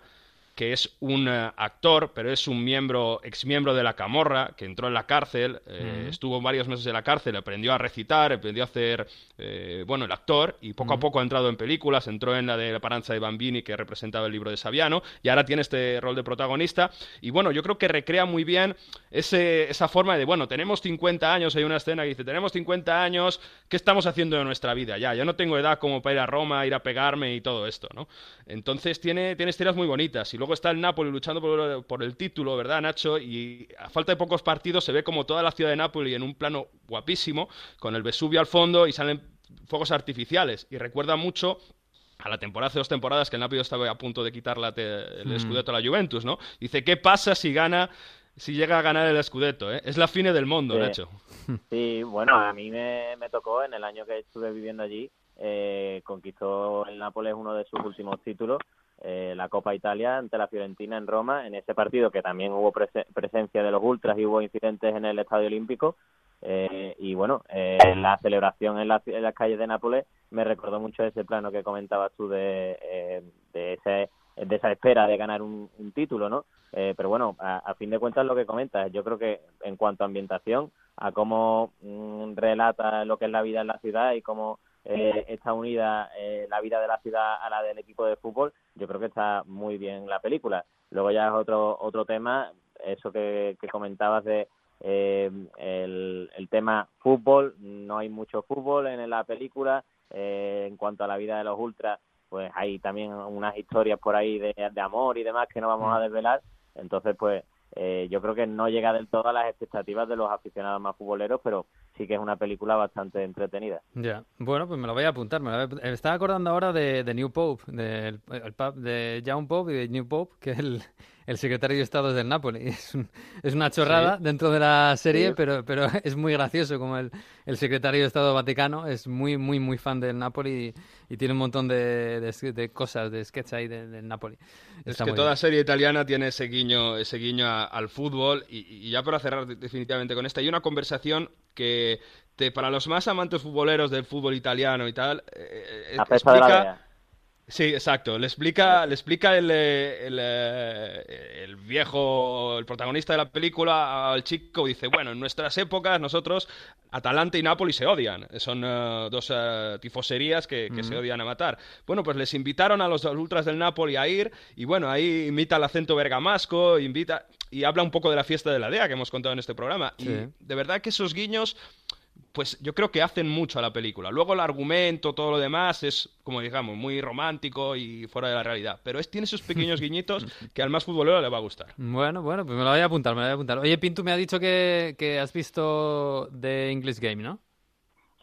que es un eh, actor, pero es un miembro, exmiembro de la Camorra, que entró en la cárcel, eh, estuvo varios meses en la cárcel, aprendió a recitar, aprendió a hacer, eh, bueno, el actor, y poco a poco ha entrado en películas, entró en la de La Paranza de Bambini, que representaba el libro de Saviano, y ahora tiene este rol de protagonista, y bueno, yo creo que recrea muy bien ese, esa forma de, bueno, tenemos 50 años, hay una escena que dice, tenemos 50 años, ¿qué estamos haciendo de nuestra vida? Ya, yo no tengo edad como para ir a Roma, ir a pegarme y todo esto, ¿no? Entonces tiene, tiene historias muy bonitas, y luego está el Napoli luchando por, el título, ¿verdad, Nacho? Y a falta de pocos partidos se ve como toda la ciudad de Napoli en un plano guapísimo, con el Vesubio al fondo y salen fuegos artificiales. Y recuerda mucho a la temporada hace dos temporadas que el Napoli estaba a punto de quitar el mm. Scudetto a la Juventus, ¿no? Dice, ¿qué pasa si gana si llega a ganar el Scudetto, ¿eh? Es la fine del mundo, Nacho. Sí, bueno, a mí me, me, tocó en el año que estuve viviendo allí, eh, conquistó el Nápoles uno de sus últimos títulos eh, la Copa Italia ante la Fiorentina en Roma, en ese partido que también hubo presencia de los ultras y hubo incidentes en el Estadio Olímpico. Eh, y bueno, eh, la celebración en, las calles de Nápoles me recordó mucho ese plano que comentabas tú de, de, ese, de esa espera de ganar un, título, ¿no? pero bueno, a, fin de cuentas lo que comentas, yo creo que en cuanto a ambientación, a cómo mm, relata lo que es la vida en la ciudad y cómo eh, está unida eh, la vida de la ciudad a la del equipo de fútbol, yo creo que está muy bien la película. Luego ya es otro otro tema, eso que, comentabas de eh, el, el, tema fútbol, no hay mucho fútbol en la película. Eh, en cuanto a la vida de los ultras, pues hay también unas historias por ahí de, de amor y demás que no vamos a mm. desvelar, Entonces, pues eh, yo creo que no llega del todo a las expectativas de los aficionados más futboleros, pero sí que es una película bastante entretenida. Ya, bueno, pues me lo voy a apuntar. Me, estaba acordando ahora de, New Pope, de, el, Young Pope y de New Pope, que es el, el secretario de Estado del Napoli. Es, es una chorrada dentro de la serie, pero, pero es muy gracioso como el, el, secretario de Estado Vaticano es muy, muy, muy fan del Napoli y, tiene un montón de, de, cosas, de sketch ahí del Napoli. es que toda serie italiana tiene ese guiño, ese guiño al fútbol y, ya para cerrar definitivamente con esta, hay una conversación que te, para los más amantes futboleros del fútbol italiano y tal, eh, eh explica Sí, exacto. Le explica, le explica el, eh, eh, el, viejo, el protagonista de la película al chico. Dice, bueno, en nuestras épocas nosotros, Atalanta y Nápoles se odian. Son eh, dos tifoserías que, se odian a matar. Bueno, pues les invitaron a los ultras del Napoli a ir y bueno, ahí imita el acento bergamasco, invita y habla un poco de la fiesta de la DEA que hemos contado en este programa. Y de verdad que esos guiños pues yo creo que hacen mucho a la película. Luego el argumento, todo lo demás es, como digamos, muy romántico y fuera de la realidad. Pero es, tiene esos pequeños guiñitos que al más futbolero le va a gustar. Bueno, bueno, pues me lo voy a apuntar, me lo voy a apuntar. Oye, Pintu me ha dicho que, que has visto The English Game, ¿no?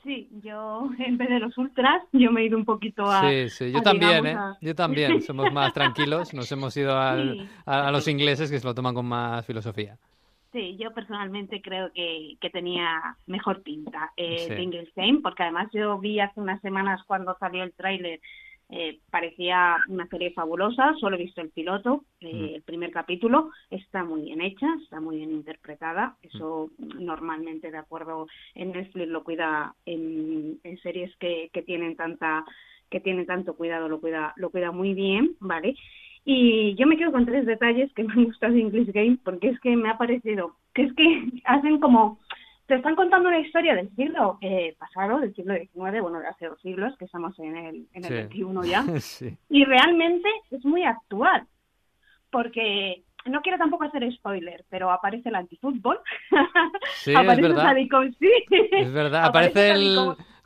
Sí, yo en vez de los ultras, yo me he ido un poquito a... Sí, sí, yo también, ¿eh? Yo también, somos más tranquilos, nos hemos ido al, a los ingleses que se lo toman con más filosofía. Sí, yo personalmente creo que, que tenía mejor pinta eh, sí. porque además yo vi hace unas semanas cuando salió el tráiler, eh, parecía una serie fabulosa, solo he visto el piloto, eh, mm. el primer capítulo, está muy bien hecha, está muy bien interpretada, eso normalmente de acuerdo en Netflix lo cuida en, en series que, que tienen tanta que tienen tanto cuidado, lo cuida, lo cuida muy bien, ¿vale? Y yo me quedo con tres detalles que me han gustado de English Game, porque es que me ha parecido que es que hacen como te están contando una historia del siglo eh, pasado, del siglo XIX, bueno, de hace dos siglos, que estamos en el, en el XXI ya, y realmente es muy actual, porque no quiero tampoco hacer spoiler, pero aparece el antifútbol. Sí, aparece es verdad. sí. Es verdad, aparece, el,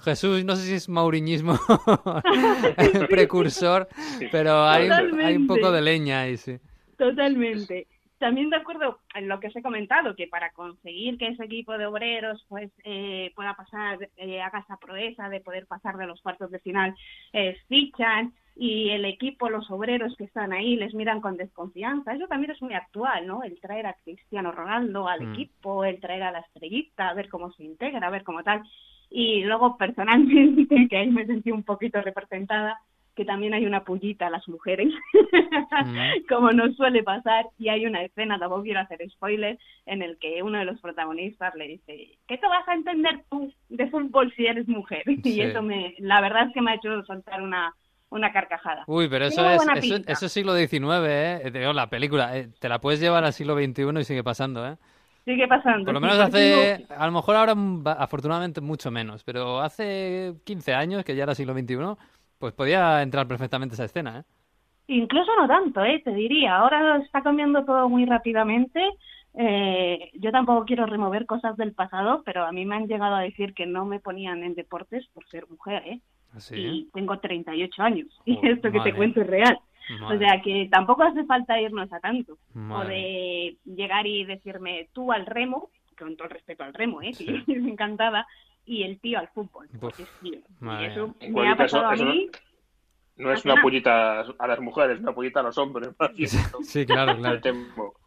Jesús, no sé si es mauriñismo precursor, pero hay, hay, un poco de leña ahí, sí. Totalmente. También de acuerdo en lo que os he comentado, que para conseguir que ese equipo de obreros pues eh, pueda pasar, eh, haga esa proeza de poder pasar de los cuartos de final, eh, fichan y el equipo, los obreros que están ahí, les miran con desconfianza. Eso también es muy actual, ¿no? El traer a Cristiano Ronaldo al mm. equipo, el traer a la estrellita, a ver cómo se integra, a ver cómo tal. Y luego, personalmente, que ahí me sentí un poquito representada, que también hay una pullita a las mujeres, mm. como nos suele pasar, y hay una escena, tampoco quiero hacer spoiler, en el que uno de los protagonistas le dice, ¿qué te vas a entender tú de fútbol si eres mujer? Y eso me, la verdad es que me ha hecho soltar una, una carcajada. Uy, pero eso es, eso, es siglo XIX, ¿eh? La película, eh, te la puedes llevar al siglo XXI y sigue pasando, ¿eh? Sigue pasando. Por lo menos hace, a lo mejor ahora afortunadamente mucho menos, pero hace 15 años, que ya era siglo XXI, pues podía entrar perfectamente esa escena, ¿eh? Incluso no tanto, ¿eh? Te diría, ahora está cambiando todo muy rápidamente. Eh, yo tampoco quiero remover cosas del pasado, pero a mí me han llegado a decir que no me ponían en deportes por ser mujer, ¿eh? ¿Ah, y tengo 38 años, y esto que te cuento es real. O sea que tampoco hace falta irnos a tanto. O de llegar y decirme tú al remo, con todo el respeto al remo, ¿eh? que me encantaba, y el tío al fútbol. y eso me ha pasado a mí. No es una pollita a las mujeres, una pollita a los hombres. Sí, claro, claro.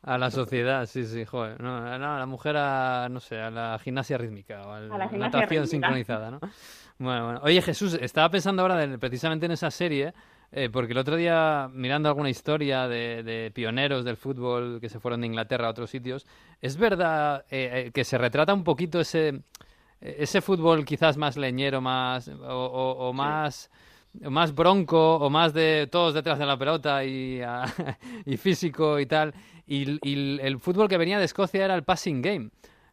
A la sociedad, sí, sí, joder. No, a la mujer a, no sé, a la gimnasia rítmica o a la, natación sincronizada, ¿no? Bueno, bueno. Oye, Jesús, estaba pensando ahora precisamente en esa serie eh, porque el otro día, mirando alguna historia de, pioneros del fútbol que se fueron de Inglaterra a otros sitios, ¿es verdad eh, eh, que se retrata un poquito ese, ese fútbol quizás más leñero, más o, más... más bronco o más de todos detrás de la pelota y, y físico y tal. y, el fútbol que venía de Escocia era el passing game.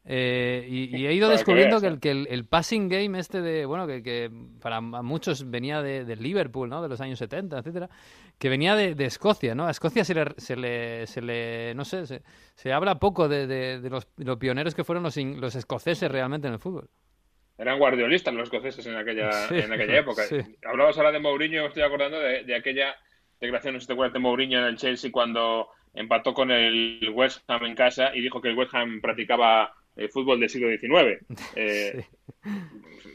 Eh, y, he ido descubriendo que, el, que el, passing game este de, bueno, que, que para muchos venía de, Liverpool, ¿no? De los años 70, etcétera, que venía de, Escocia, ¿no? A Escocia se le, se le, se le no sé, se, habla poco de, los, pioneros que fueron los, los escoceses realmente en el fútbol. Eran guardiolistas los escoceses en aquella, en aquella época. Hablabas ahora de Mourinho, estoy acordando de, aquella declaración, no sé si te acuerdas de Mourinho en el Chelsea cuando empató con el West Ham en casa y dijo que el West Ham practicaba el fútbol del siglo XIX. Eh,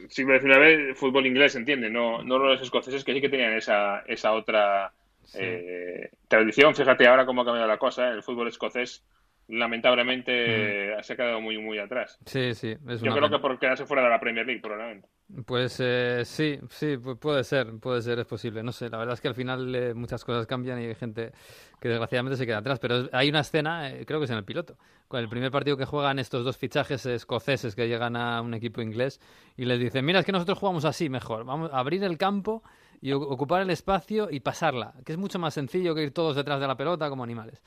siglo XIX, fútbol inglés, entiende, no, no los escoceses que sí que tenían esa, esa otra eh, tradición. Fíjate ahora cómo ha cambiado la cosa. El fútbol escocés lamentablemente mm. se ha quedado muy muy atrás. Sí, sí. Yo creo que por quedarse fuera de la Premier League, probablemente. Pues eh, sí, sí, puede ser, puede ser, es posible. No sé, la verdad es que al final eh, muchas cosas cambian y hay gente que desgraciadamente se queda atrás. Pero hay una escena, eh, creo que es en el piloto, con el primer partido que juegan estos dos fichajes escoceses que llegan a un equipo inglés y les dicen, mira, es que nosotros jugamos así mejor, vamos a abrir el campo y ocupar el espacio y pasarla, que es mucho más sencillo que ir todos detrás de la pelota como animales.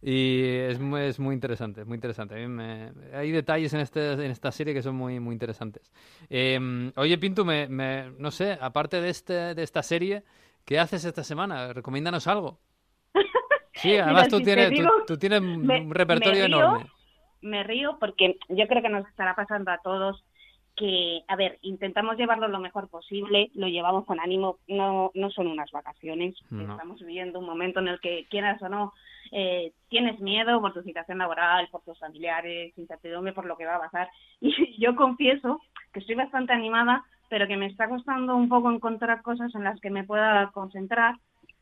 Y es, es muy interesante, muy interesante. hay detalles en, este, en esta serie que son muy, muy interesantes. Em, oye, Pinto, me, me, no sé, aparte de, este, de esta serie, ¿qué haces esta semana? Recomiéndanos algo. Sí, además tú, tienes, tú, tienes un repertorio enorme. Me río porque yo creo que nos estará pasando a todos que, a ver, intentamos llevarlo lo mejor posible, lo llevamos con ánimo, no, no son unas vacaciones, estamos viviendo un momento en el que, quieras o no, eh, tienes miedo por tu situación laboral, por tus familiares, incertidumbre por lo que va a pasar. Y yo confieso que estoy bastante animada, pero que me está costando un poco encontrar cosas en las que me pueda concentrar,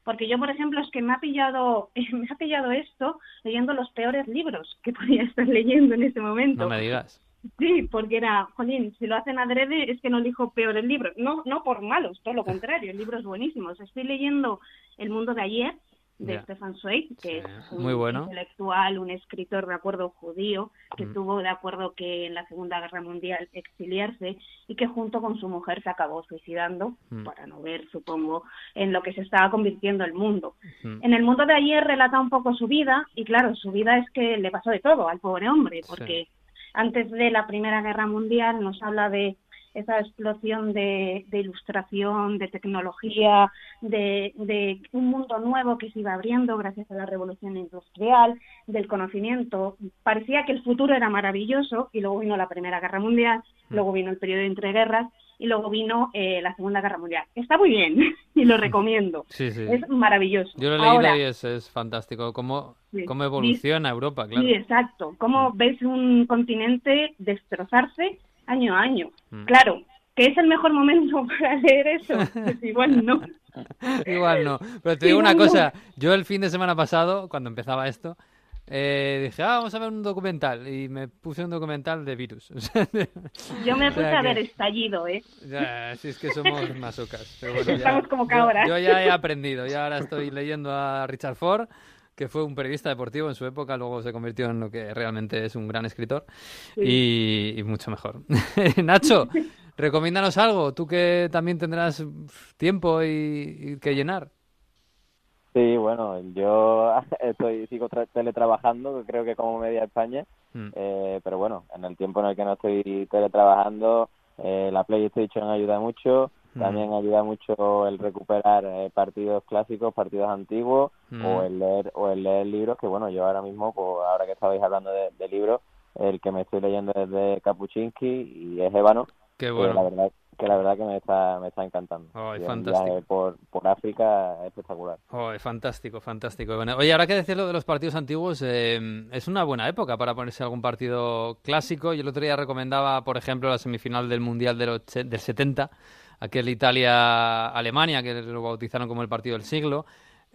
porque yo, por ejemplo, es que me ha pillado, me ha pillado esto leyendo los peores libros que podía estar leyendo en ese momento. No me digas. Sí, porque era, jolín, si lo hacen adrede es que no elijo peor el libro. No, no por malos, todo lo contrario, el libro es buenísimo. Estoy leyendo El mundo de ayer de Stefan Zweig, que es un Muy bueno. intelectual, un escritor de acuerdo judío, que mm. tuvo de acuerdo que en la Segunda Guerra Mundial exiliarse y que junto con su mujer se acabó suicidando, mm. para no ver, supongo, en lo que se estaba convirtiendo el mundo. Mm. En el mundo de ayer relata un poco su vida y claro, su vida es que le pasó de todo al pobre hombre, porque antes de la Primera Guerra Mundial nos habla de esa explosión de, ilustración, de tecnología, de, un mundo nuevo que se iba abriendo gracias a la revolución industrial, del conocimiento. Parecía que el futuro era maravilloso y luego vino la Primera Guerra Mundial, mm. luego vino el periodo de entreguerras y luego vino eh, la Segunda Guerra Mundial. Está muy bien y lo recomiendo. Es maravilloso. Yo lo he leído y es, fantástico. Cómo, cómo evoluciona Europa, claro. Sí, exacto. Cómo mm. ves un continente destrozarse año a año. Mm. Claro, que es el mejor momento para leer eso. Pues igual no. igual no. Pero te digo una cosa. Yo el fin de semana pasado, cuando empezaba esto, eh, dije, ah, vamos a ver un documental. Y me puse un documental de virus. yo me puse a ver estallido, ¿eh? Ya, si es que somos masocas. Estamos como cabras. Yo, ya he aprendido. Ya ahora estoy leyendo a Richard Ford que fue un periodista deportivo en su época, luego se convirtió en lo que realmente es un gran escritor y, mucho mejor. Nacho, recomiéndanos algo, tú que también tendrás tiempo y que llenar. Sí, bueno, yo estoy sigo teletrabajando, creo que como media España, mm. eh, pero bueno, en el tiempo en el que no estoy teletrabajando, eh, la PlayStation ayuda mucho, mm. también ayuda mucho el recuperar eh, partidos clásicos, partidos antiguos, mm. o el leer o el leer libros, que bueno, yo ahora mismo, pues, ahora que estabais hablando de, de libros, el que me estoy leyendo es de Kapuczynski y es Ébano. Qué bueno. la verdad que la verdad que me está, me está encantando. Oh, fantástico. Por, por África es espectacular. Oh, fantástico, fantástico. Bueno, oye, ahora que decir lo de los partidos antiguos, eh, es una buena época para ponerse algún partido clásico. Yo el otro día recomendaba, por ejemplo, la semifinal del Mundial del, del 70, aquel Italia-Alemania, que lo bautizaron como el partido del siglo.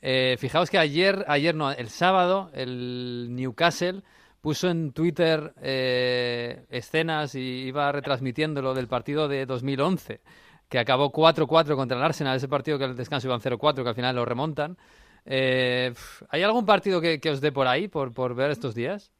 Eh, fijaos que ayer, ayer no, el sábado, el Newcastle puso en Twitter eh, escenas y iba retransmitiendo lo del partido de 2011, que acabó 4-4 contra el Arsenal, ese partido que el descanso iban 0-4, que al final lo remontan. Eh, ¿Hay algún partido que, que, os dé por ahí, por, por ver estos días?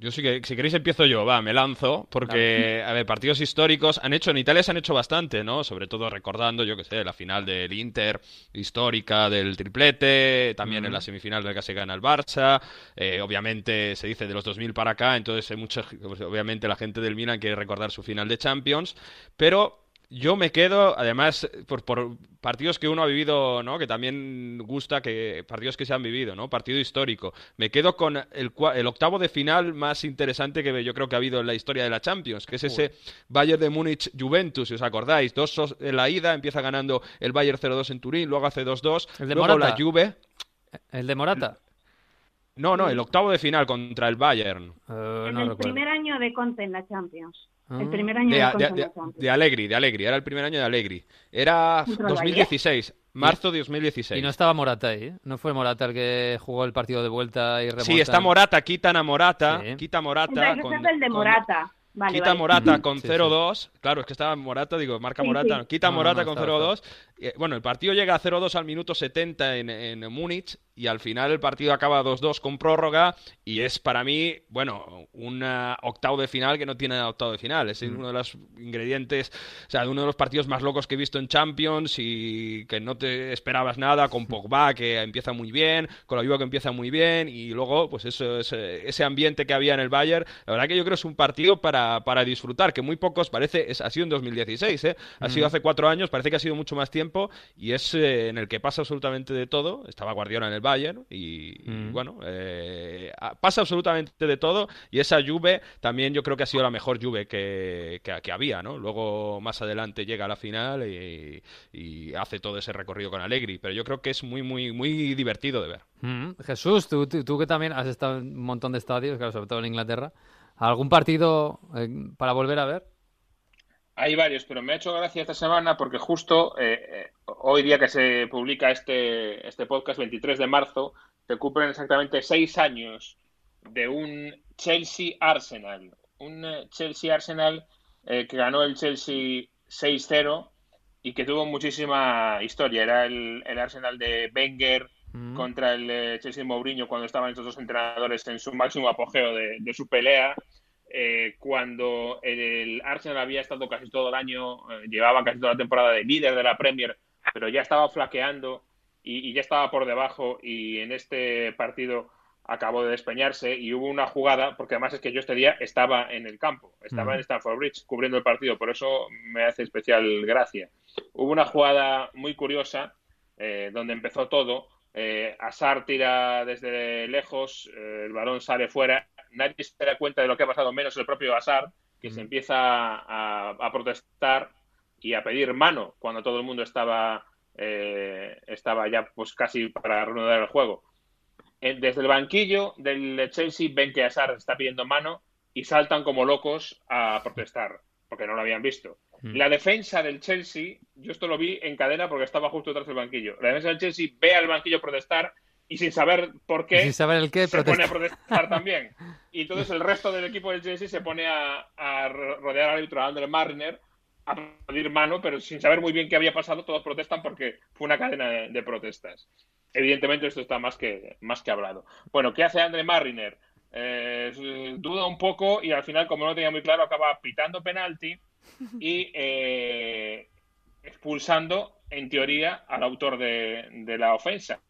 Yo sí que, si queréis empiezo yo, va, me lanzo, porque, a ver, partidos históricos han hecho, en Italia se han hecho bastante, ¿no? Sobre todo recordando, yo que sé, la final del Inter histórica del triplete, también en la semifinal del que se gana el Barça, eh, obviamente se dice de los 2000 para acá, entonces hay mucha, pues, obviamente la gente del Milan quiere recordar su final de Champions, pero yo me quedo, además, por, por, partidos que uno ha vivido, ¿no? Que también gusta que partidos que se han vivido, ¿no? Partido histórico. Me quedo con el, el octavo de final más interesante que yo creo que ha habido en la historia de la Champions, que es ese Bayern de Múnich Juventus, si os acordáis, dos en la ida empieza ganando el Bayern 0-2 en Turín, luego hace 2-2, luego la Juve ¿El de Morata? No, no, el octavo de final contra el Bayern. Eh, en el primer año de Conte en la Champions. El ah. primer año de, de, de, de, de Allegri, de Allegri, era el primer año de Allegri. Era 2016. Marzo de 2016. Y no estaba Morata ahí, ¿eh? ¿No fue Morata el que jugó el partido de vuelta y remonta? Sí, está Morata, quitan a Morata, quita Morata. con, es el de Morata. Quita Morata con 0-2. Claro, es que estaba Morata, digo, marca Morata. Quita Morata con 0-2. Eh, bueno, el partido llega a 0-2 al minuto 70 en, en Múnich y al final el partido acaba 2-2 con prórroga y es para mí, bueno, un octavo de final que no tiene octavo de final. Es mm. uno de los ingredientes, o sea, uno de los partidos más locos que he visto en Champions y que no te esperabas nada, con Pogba que empieza muy bien, con la Juve que empieza muy bien y luego, pues eso, ese, ese ambiente que había en el Bayern. La verdad que yo creo que es un partido para, para disfrutar, que muy pocos parece, es, ha sido en 2016, ¿eh? ha sido hace cuatro años, parece que ha sido mucho más tiempo y es eh, en el que pasa absolutamente de todo. Estaba Guardiola en el Bayern y, mm. bueno, eh, pasa absolutamente de todo y esa Juve también yo creo que ha sido la mejor Juve que, que, había, ¿no? Luego más adelante llega a la final y, hace todo ese recorrido con Allegri, pero yo creo que es muy, muy, muy divertido de ver. Mm. Jesús, tú, tú, que también has estado en un montón de estadios, claro, sobre todo en Inglaterra, ¿algún partido eh, para volver a ver? Hay varios, pero me ha hecho gracia esta semana porque justo eh, hoy día que se publica este, este podcast, 23 de marzo, se cumplen exactamente seis años de un Chelsea-Arsenal. Un eh, Chelsea-Arsenal eh, que ganó el Chelsea 6-0 y que tuvo muchísima historia. Era el, Arsenal de Wenger mm. contra el Chelsea Mourinho cuando estaban estos dos entrenadores en su máximo apogeo de su pelea. Eh, cuando el Arsenal había estado casi todo el año, eh, llevaba casi toda la temporada de líder de la Premier, pero ya estaba flaqueando y, ya estaba por debajo y en este partido acabó de despeñarse y hubo una jugada, porque además es que yo este día estaba en el campo, estaba en Stamford Bridge cubriendo el partido, por eso me hace especial gracia. Hubo una jugada muy curiosa eh, donde empezó todo, eh, Asar tira desde lejos, el balón sale fuera nadie se da cuenta de lo que ha pasado, menos el propio Asar, que se empieza a, protestar y a pedir mano cuando todo el mundo estaba, eh, estaba ya pues casi para reanudar el juego. Eh, desde el banquillo del Chelsea ven que Asar está pidiendo mano y saltan como locos a protestar, porque no lo habían visto. La defensa del Chelsea, yo esto lo vi en cadena porque estaba justo detrás del banquillo. La defensa del Chelsea ve al banquillo protestar y sin saber por qué, sin saber el qué se pone a protestar también. Y entonces el resto del equipo del Chelsea se pone a, rodear al árbitro André Mariner a pedir mano, pero sin saber muy bien qué había pasado, todos protestan porque fue una cadena de, protestas. Evidentemente esto está más que, más que hablado. Bueno, ¿qué hace André Mariner? Eh, duda un poco y al final, como no tenía muy claro, acaba pitando penalti y eh, expulsando, en teoría, al autor de la ofensa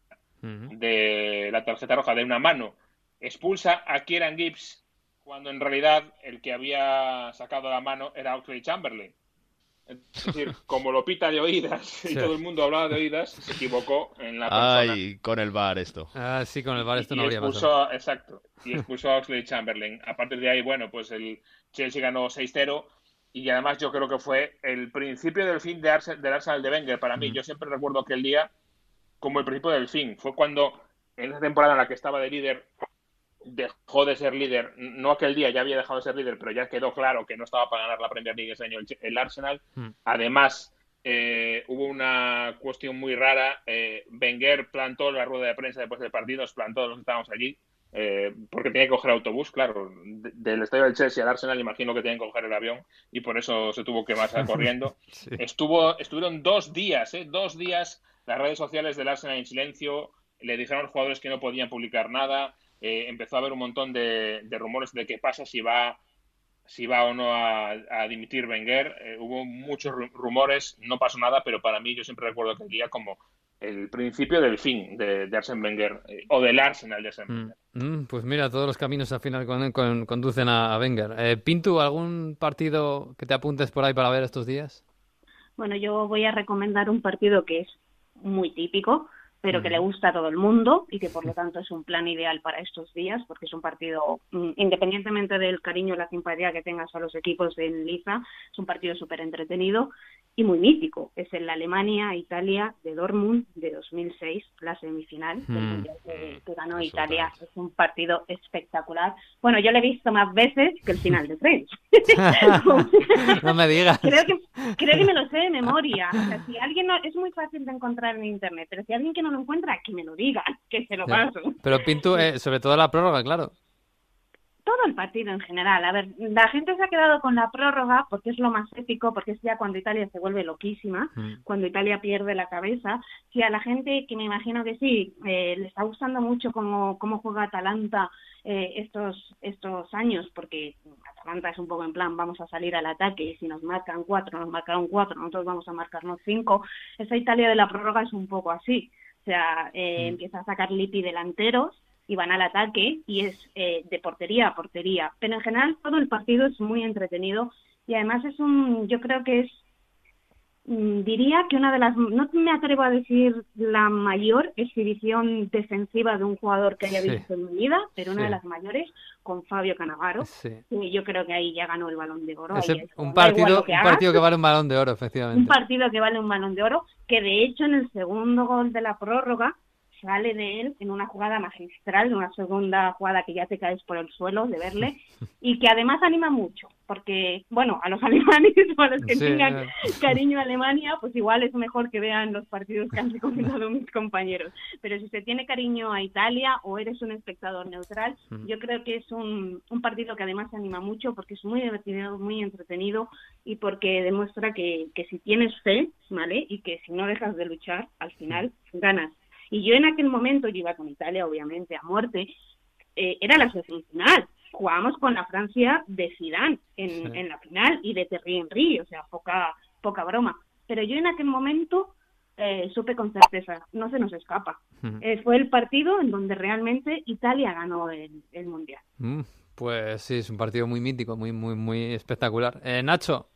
de la tarjeta roja de una mano, expulsa a Kieran Gibbs cuando en realidad el que había sacado la mano era Oxley Chamberlain. Es decir, como lo pita de oídas y todo el mundo hablaba de oídas, se equivocó en la persona. Ay, con el bar esto. Ah, sí, con el bar esto no habría pasado. Exacto, y expulsó a Oxley Chamberlain. A partir de ahí, bueno, pues el Chelsea ganó 6-0 y además yo creo que fue el principio del fin de del Arsenal de Wenger para mí. Yo siempre recuerdo aquel día como el principio del fin. Fue cuando en esa temporada en la que estaba de líder dejó de ser líder, no aquel día ya había dejado de ser líder, pero ya quedó claro que no estaba para ganar la Premier League ese año el, Arsenal. Hmm. Además, eh, hubo una cuestión muy rara. Eh, Wenger plantó la rueda de prensa después del partido, nos plantó los que estábamos allí, eh, porque tenía que coger autobús, claro. del estadio del Chelsea al Arsenal, imagino que tenían que coger el avión y por eso se tuvo que pasar corriendo. Estuvo, estuvieron dos días, ¿eh? dos días las redes sociales del Arsenal en silencio, le dijeron a los jugadores que no podían publicar nada, eh, empezó a haber un montón de, rumores de qué pasa si va si va o no a, dimitir Wenger. Eh, hubo muchos rumores, no pasó nada, pero para mí yo siempre recuerdo aquel día como el principio del fin de, de Arsene Wenger eh, o del Arsenal de Arsene Wenger. Mm, mm, pues mira, todos los caminos al final conducen a, Wenger. Eh, Pintu, ¿algún partido que te apuntes por ahí para ver estos días? Bueno, yo voy a recomendar un partido que es muy típico, pero que le gusta a todo el mundo y que por lo tanto es un plan ideal para estos días, porque es un partido, mm, independientemente del cariño y la simpatía que tengas a los equipos en Liza, es un partido súper entretenido y muy mítico. Es en la Alemania-Italia de Dortmund de 2006, la semifinal hmm. que, ganó Italia. Es un partido espectacular. Bueno, yo lo he visto más veces que el final de Friends. no me digas. Creo que, creo que me lo sé de memoria. O sea, si alguien no, es muy fácil de encontrar en internet, pero si alguien que no lo encuentra, que me lo diga, que se lo paso. Pero Pintu, eh, sobre todo la prórroga, claro todo el partido en general. A ver, la gente se ha quedado con la prórroga porque es lo más épico, porque es ya cuando Italia se vuelve loquísima, mm. cuando Italia pierde la cabeza. Si a la gente, que me imagino que sí, eh, le está gustando mucho cómo, cómo juega Atalanta eh, estos, estos años, porque Atalanta es un poco en plan, vamos a salir al ataque y si nos marcan cuatro, nos marcaron cuatro, nosotros vamos a marcarnos cinco. Esa Italia de la prórroga es un poco así. Sea, eh, mm. empieza a sacar Lippi delanteros y van al ataque y es eh, de portería a portería. Pero en general todo el partido es muy entretenido y además es un, yo creo que es, diría que una de las, no me atrevo a decir la mayor exhibición defensiva de un jugador que haya visto en mi vida, pero una de las mayores con Fabio Canavaro. Y yo creo que ahí ya ganó el balón de oro. un, partido, que un partido que vale un balón de oro, efectivamente. Un partido que vale un balón de oro, que de hecho en el segundo gol de la prórroga sale de él en una jugada magistral, una segunda jugada que ya te caes por el suelo de verle y que además anima mucho, porque, bueno, a los alemanes o a los que tengan cariño a Alemania, pues igual es mejor que vean los partidos que han recomendado mis compañeros. Pero si se tiene cariño a Italia o eres un espectador neutral, yo creo que es un, un partido que además anima mucho porque es muy divertido, muy entretenido y porque demuestra que, que si tienes fe, ¿vale? Y que si no dejas de luchar, al final ganas. Y yo en aquel momento, yo iba con Italia, obviamente, a muerte, eh, era la semifinal. Jugábamos con la Francia de Zidane en, en la final y de Terry Henry, o sea, poca, poca broma. Pero yo en aquel momento eh, supe con certeza, no se nos escapa. Eh, fue el partido en donde realmente Italia ganó el, el Mundial. Mm, pues sí, es un partido muy mítico, muy, muy, muy espectacular. Nacho.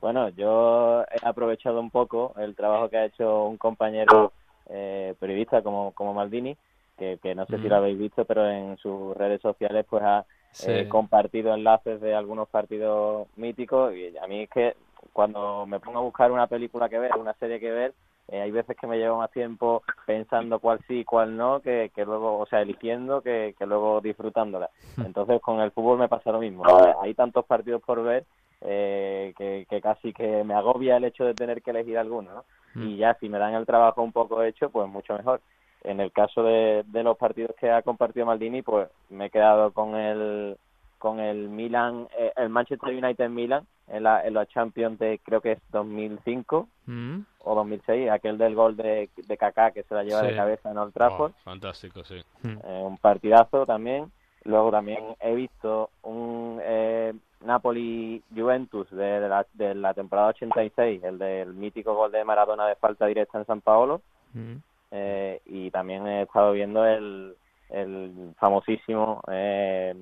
Bueno, yo he aprovechado un poco el trabajo que ha hecho un compañero eh, periodista como, como Maldini, que, que no sé si lo habéis visto, pero en sus redes sociales pues ha eh, compartido enlaces de algunos partidos míticos y a mí es que cuando me pongo a buscar una película que ver, una serie que ver, eh, hay veces que me llevo más tiempo pensando cuál sí y cuál no, que, que luego, o sea, eligiendo que, que luego disfrutándola. Hmm. Entonces con el fútbol me pasa lo mismo. Hay tantos partidos por ver eh, que, que, casi que me agobia el hecho de tener que elegir alguno, ¿no? Mm. y ya si me dan el trabajo un poco hecho, pues mucho mejor. En el caso de, de los partidos que ha compartido Maldini, pues me he quedado con el con el Milan, eh, el Manchester United Milan en la, en la Champions de creo que es 2005 mm. o 2006, aquel del gol de, de Kaká que se la lleva de cabeza en Old Trafford. fantástico, sí. Eh, un partidazo también. Luego también he visto un eh, Napoli-Juventus de, la, de la temporada 86, el del mítico gol de Maradona de falta directa en San Paolo. Mm. Eh, y también he estado viendo el, el famosísimo eh,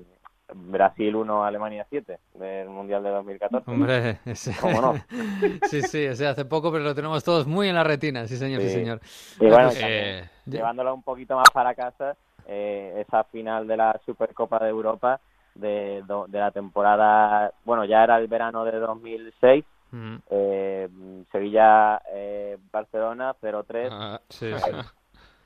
Brasil 1, Alemania 7 del Mundial de 2014. Hombre, ese... ¿Cómo no? sí, sí, ese hace poco, pero lo tenemos todos muy en la retina, sí señor, sí, señor. Y bueno, eh... llevándolo un poquito más para casa, eh, esa final de la Supercopa de Europa de, de la temporada, bueno, ya era el verano de 2006, eh, Sevilla eh, Barcelona 0-3 ah,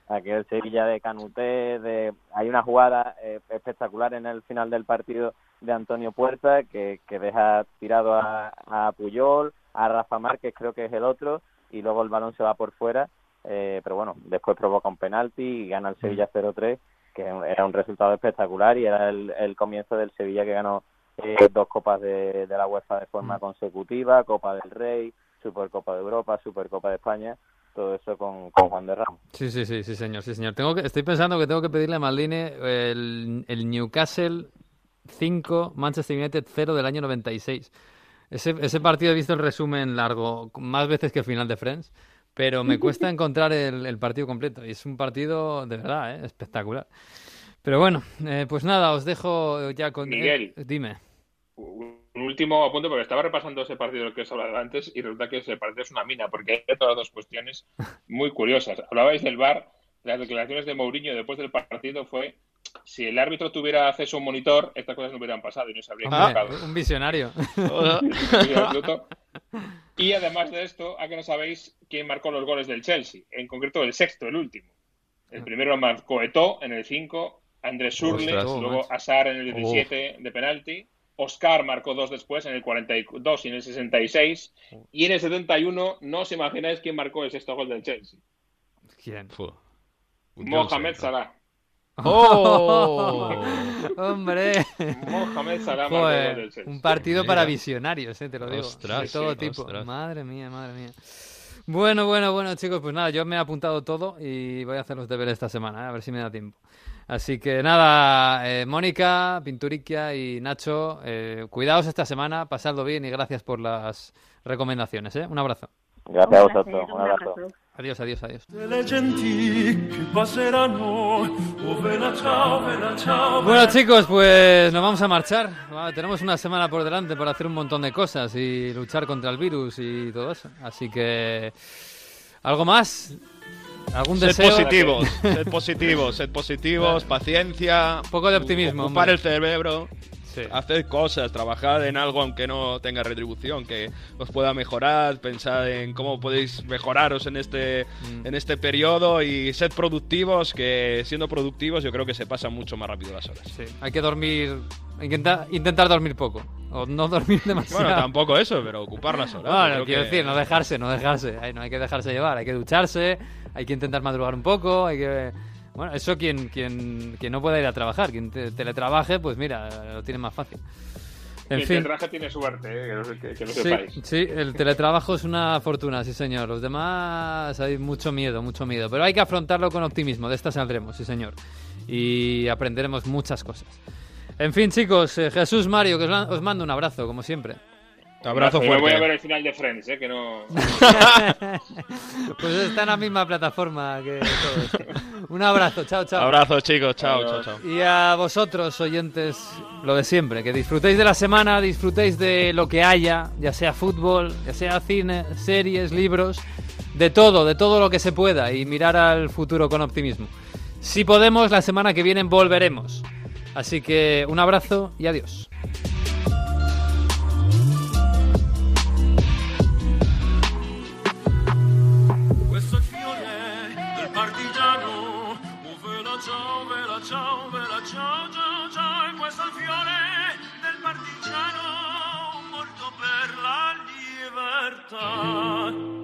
aquel Sevilla de Canuté de hay una jugada eh, espectacular en el final del partido de Antonio Puerta que, que deja tirado a, a Puyol a Rafa Márquez creo que es el otro y luego el balón se va por fuera eh, pero bueno después provoca un penalti y gana el Sevilla 0-3 que era un resultado espectacular y era el, el comienzo del Sevilla que ganó eh, dos copas de, de, la UEFA de forma mm. consecutiva, Copa del Rey, Supercopa de Europa, Supercopa de España, todo eso con, con, Juan de Ramos. Sí, sí, sí, sí, señor, sí, señor. Tengo que, estoy pensando que tengo que pedirle a Maldini el, el Newcastle 5, Manchester United 0 del año 96. Ese, ese partido he visto el resumen largo más veces que el final de Friends pero me cuesta encontrar el, partido completo. Y es un partido de verdad, ¿eh? espectacular. Pero bueno, eh, pues nada, os dejo ya con... Miguel. dime. último apunte, porque estaba repasando ese partido del que os hablaba antes y resulta que ese partido es una mina, porque hay todas dos cuestiones muy curiosas. Hablabais del VAR, las declaraciones de Mourinho después del partido fue si el árbitro tuviera acceso a un monitor, estas cosas no hubieran pasado y no se habrían ah, Un visionario. y además de esto, a que no sabéis quién marcó los goles del Chelsea, en concreto el sexto, el último. El primero marcó Eto'o en el 5, Andrés Surle, luego Asar en el 17 de penalti, Oscar marcó dos después, en el 42 y en el 66, y en el 71 no os imagináis quién marcó el sexto gol del Chelsea. ¿Quién? Mohamed Salah. ¡Oh! ¡Hombre! Mohamed Salah Un partido para visionarios, eh, te lo digo. de todo tipo. Madre mía, madre mía. Bueno, bueno, bueno, chicos, pues nada, yo me he apuntado todo y voy a hacer los deberes esta semana, eh, a ver si me da tiempo. Así que nada, eh, Mónica, Pinturiquia y Nacho, eh, cuidaos esta semana, pasadlo bien y gracias por las recomendaciones. ¿eh? Un abrazo. Gracias a vosotros. Un abrazo. Adiós, adiós, adiós. Bueno chicos, pues nos vamos a marchar. Tenemos una semana por delante para hacer un montón de cosas y luchar contra el virus y todo eso. Así que... ¿Algo más? ¿Algún sed positivos, sed positivos, sed positivos, paciencia. Un poco de optimismo. Ocupar el cerebro. Hacer cosas, trabajar en algo aunque no tenga retribución, que os pueda mejorar, pensar en cómo podéis mejoraros en este, mm. en este periodo y ser productivos, que siendo productivos yo creo que se pasan mucho más rápido las horas. Sí. Hay que dormir, intentar, intentar dormir poco, o no dormir demasiado. Bueno, tampoco eso, pero ocupar las horas. Bueno, quiero decir, no dejarse, no dejarse, no hay que dejarse llevar, hay que ducharse, hay que intentar madrugar un poco, hay que bueno, eso quien, quien, quien no pueda ir a trabajar, quien teletrabaje, pues mira, lo tiene más fácil. En fin. El teletrabajo tiene suerte, eh, que, no, sepáis. Sí, el teletrabajo es una fortuna, sí señor. Los demás hay mucho miedo, mucho miedo. Pero hay que afrontarlo con optimismo, de esta saldremos, sí señor. Y aprenderemos muchas cosas. En fin, chicos, eh, Jesús Mario, que os mando un abrazo, como siempre. Abrazo fuerte. Yo voy a ver el final de Friends, ¿eh? que no. pues está en la misma plataforma que todos. Un abrazo, chao, chao. Abrazo, chicos, chao, chao, chao. Y a vosotros, oyentes, lo de siempre, que disfrutéis de la semana, disfrutéis de lo que haya, ya sea fútbol, ya sea cine, series, libros, de todo, de todo lo que se pueda y mirar al futuro con optimismo. Si podemos, la semana que viene volveremos. Así que un abrazo y adiós. libertà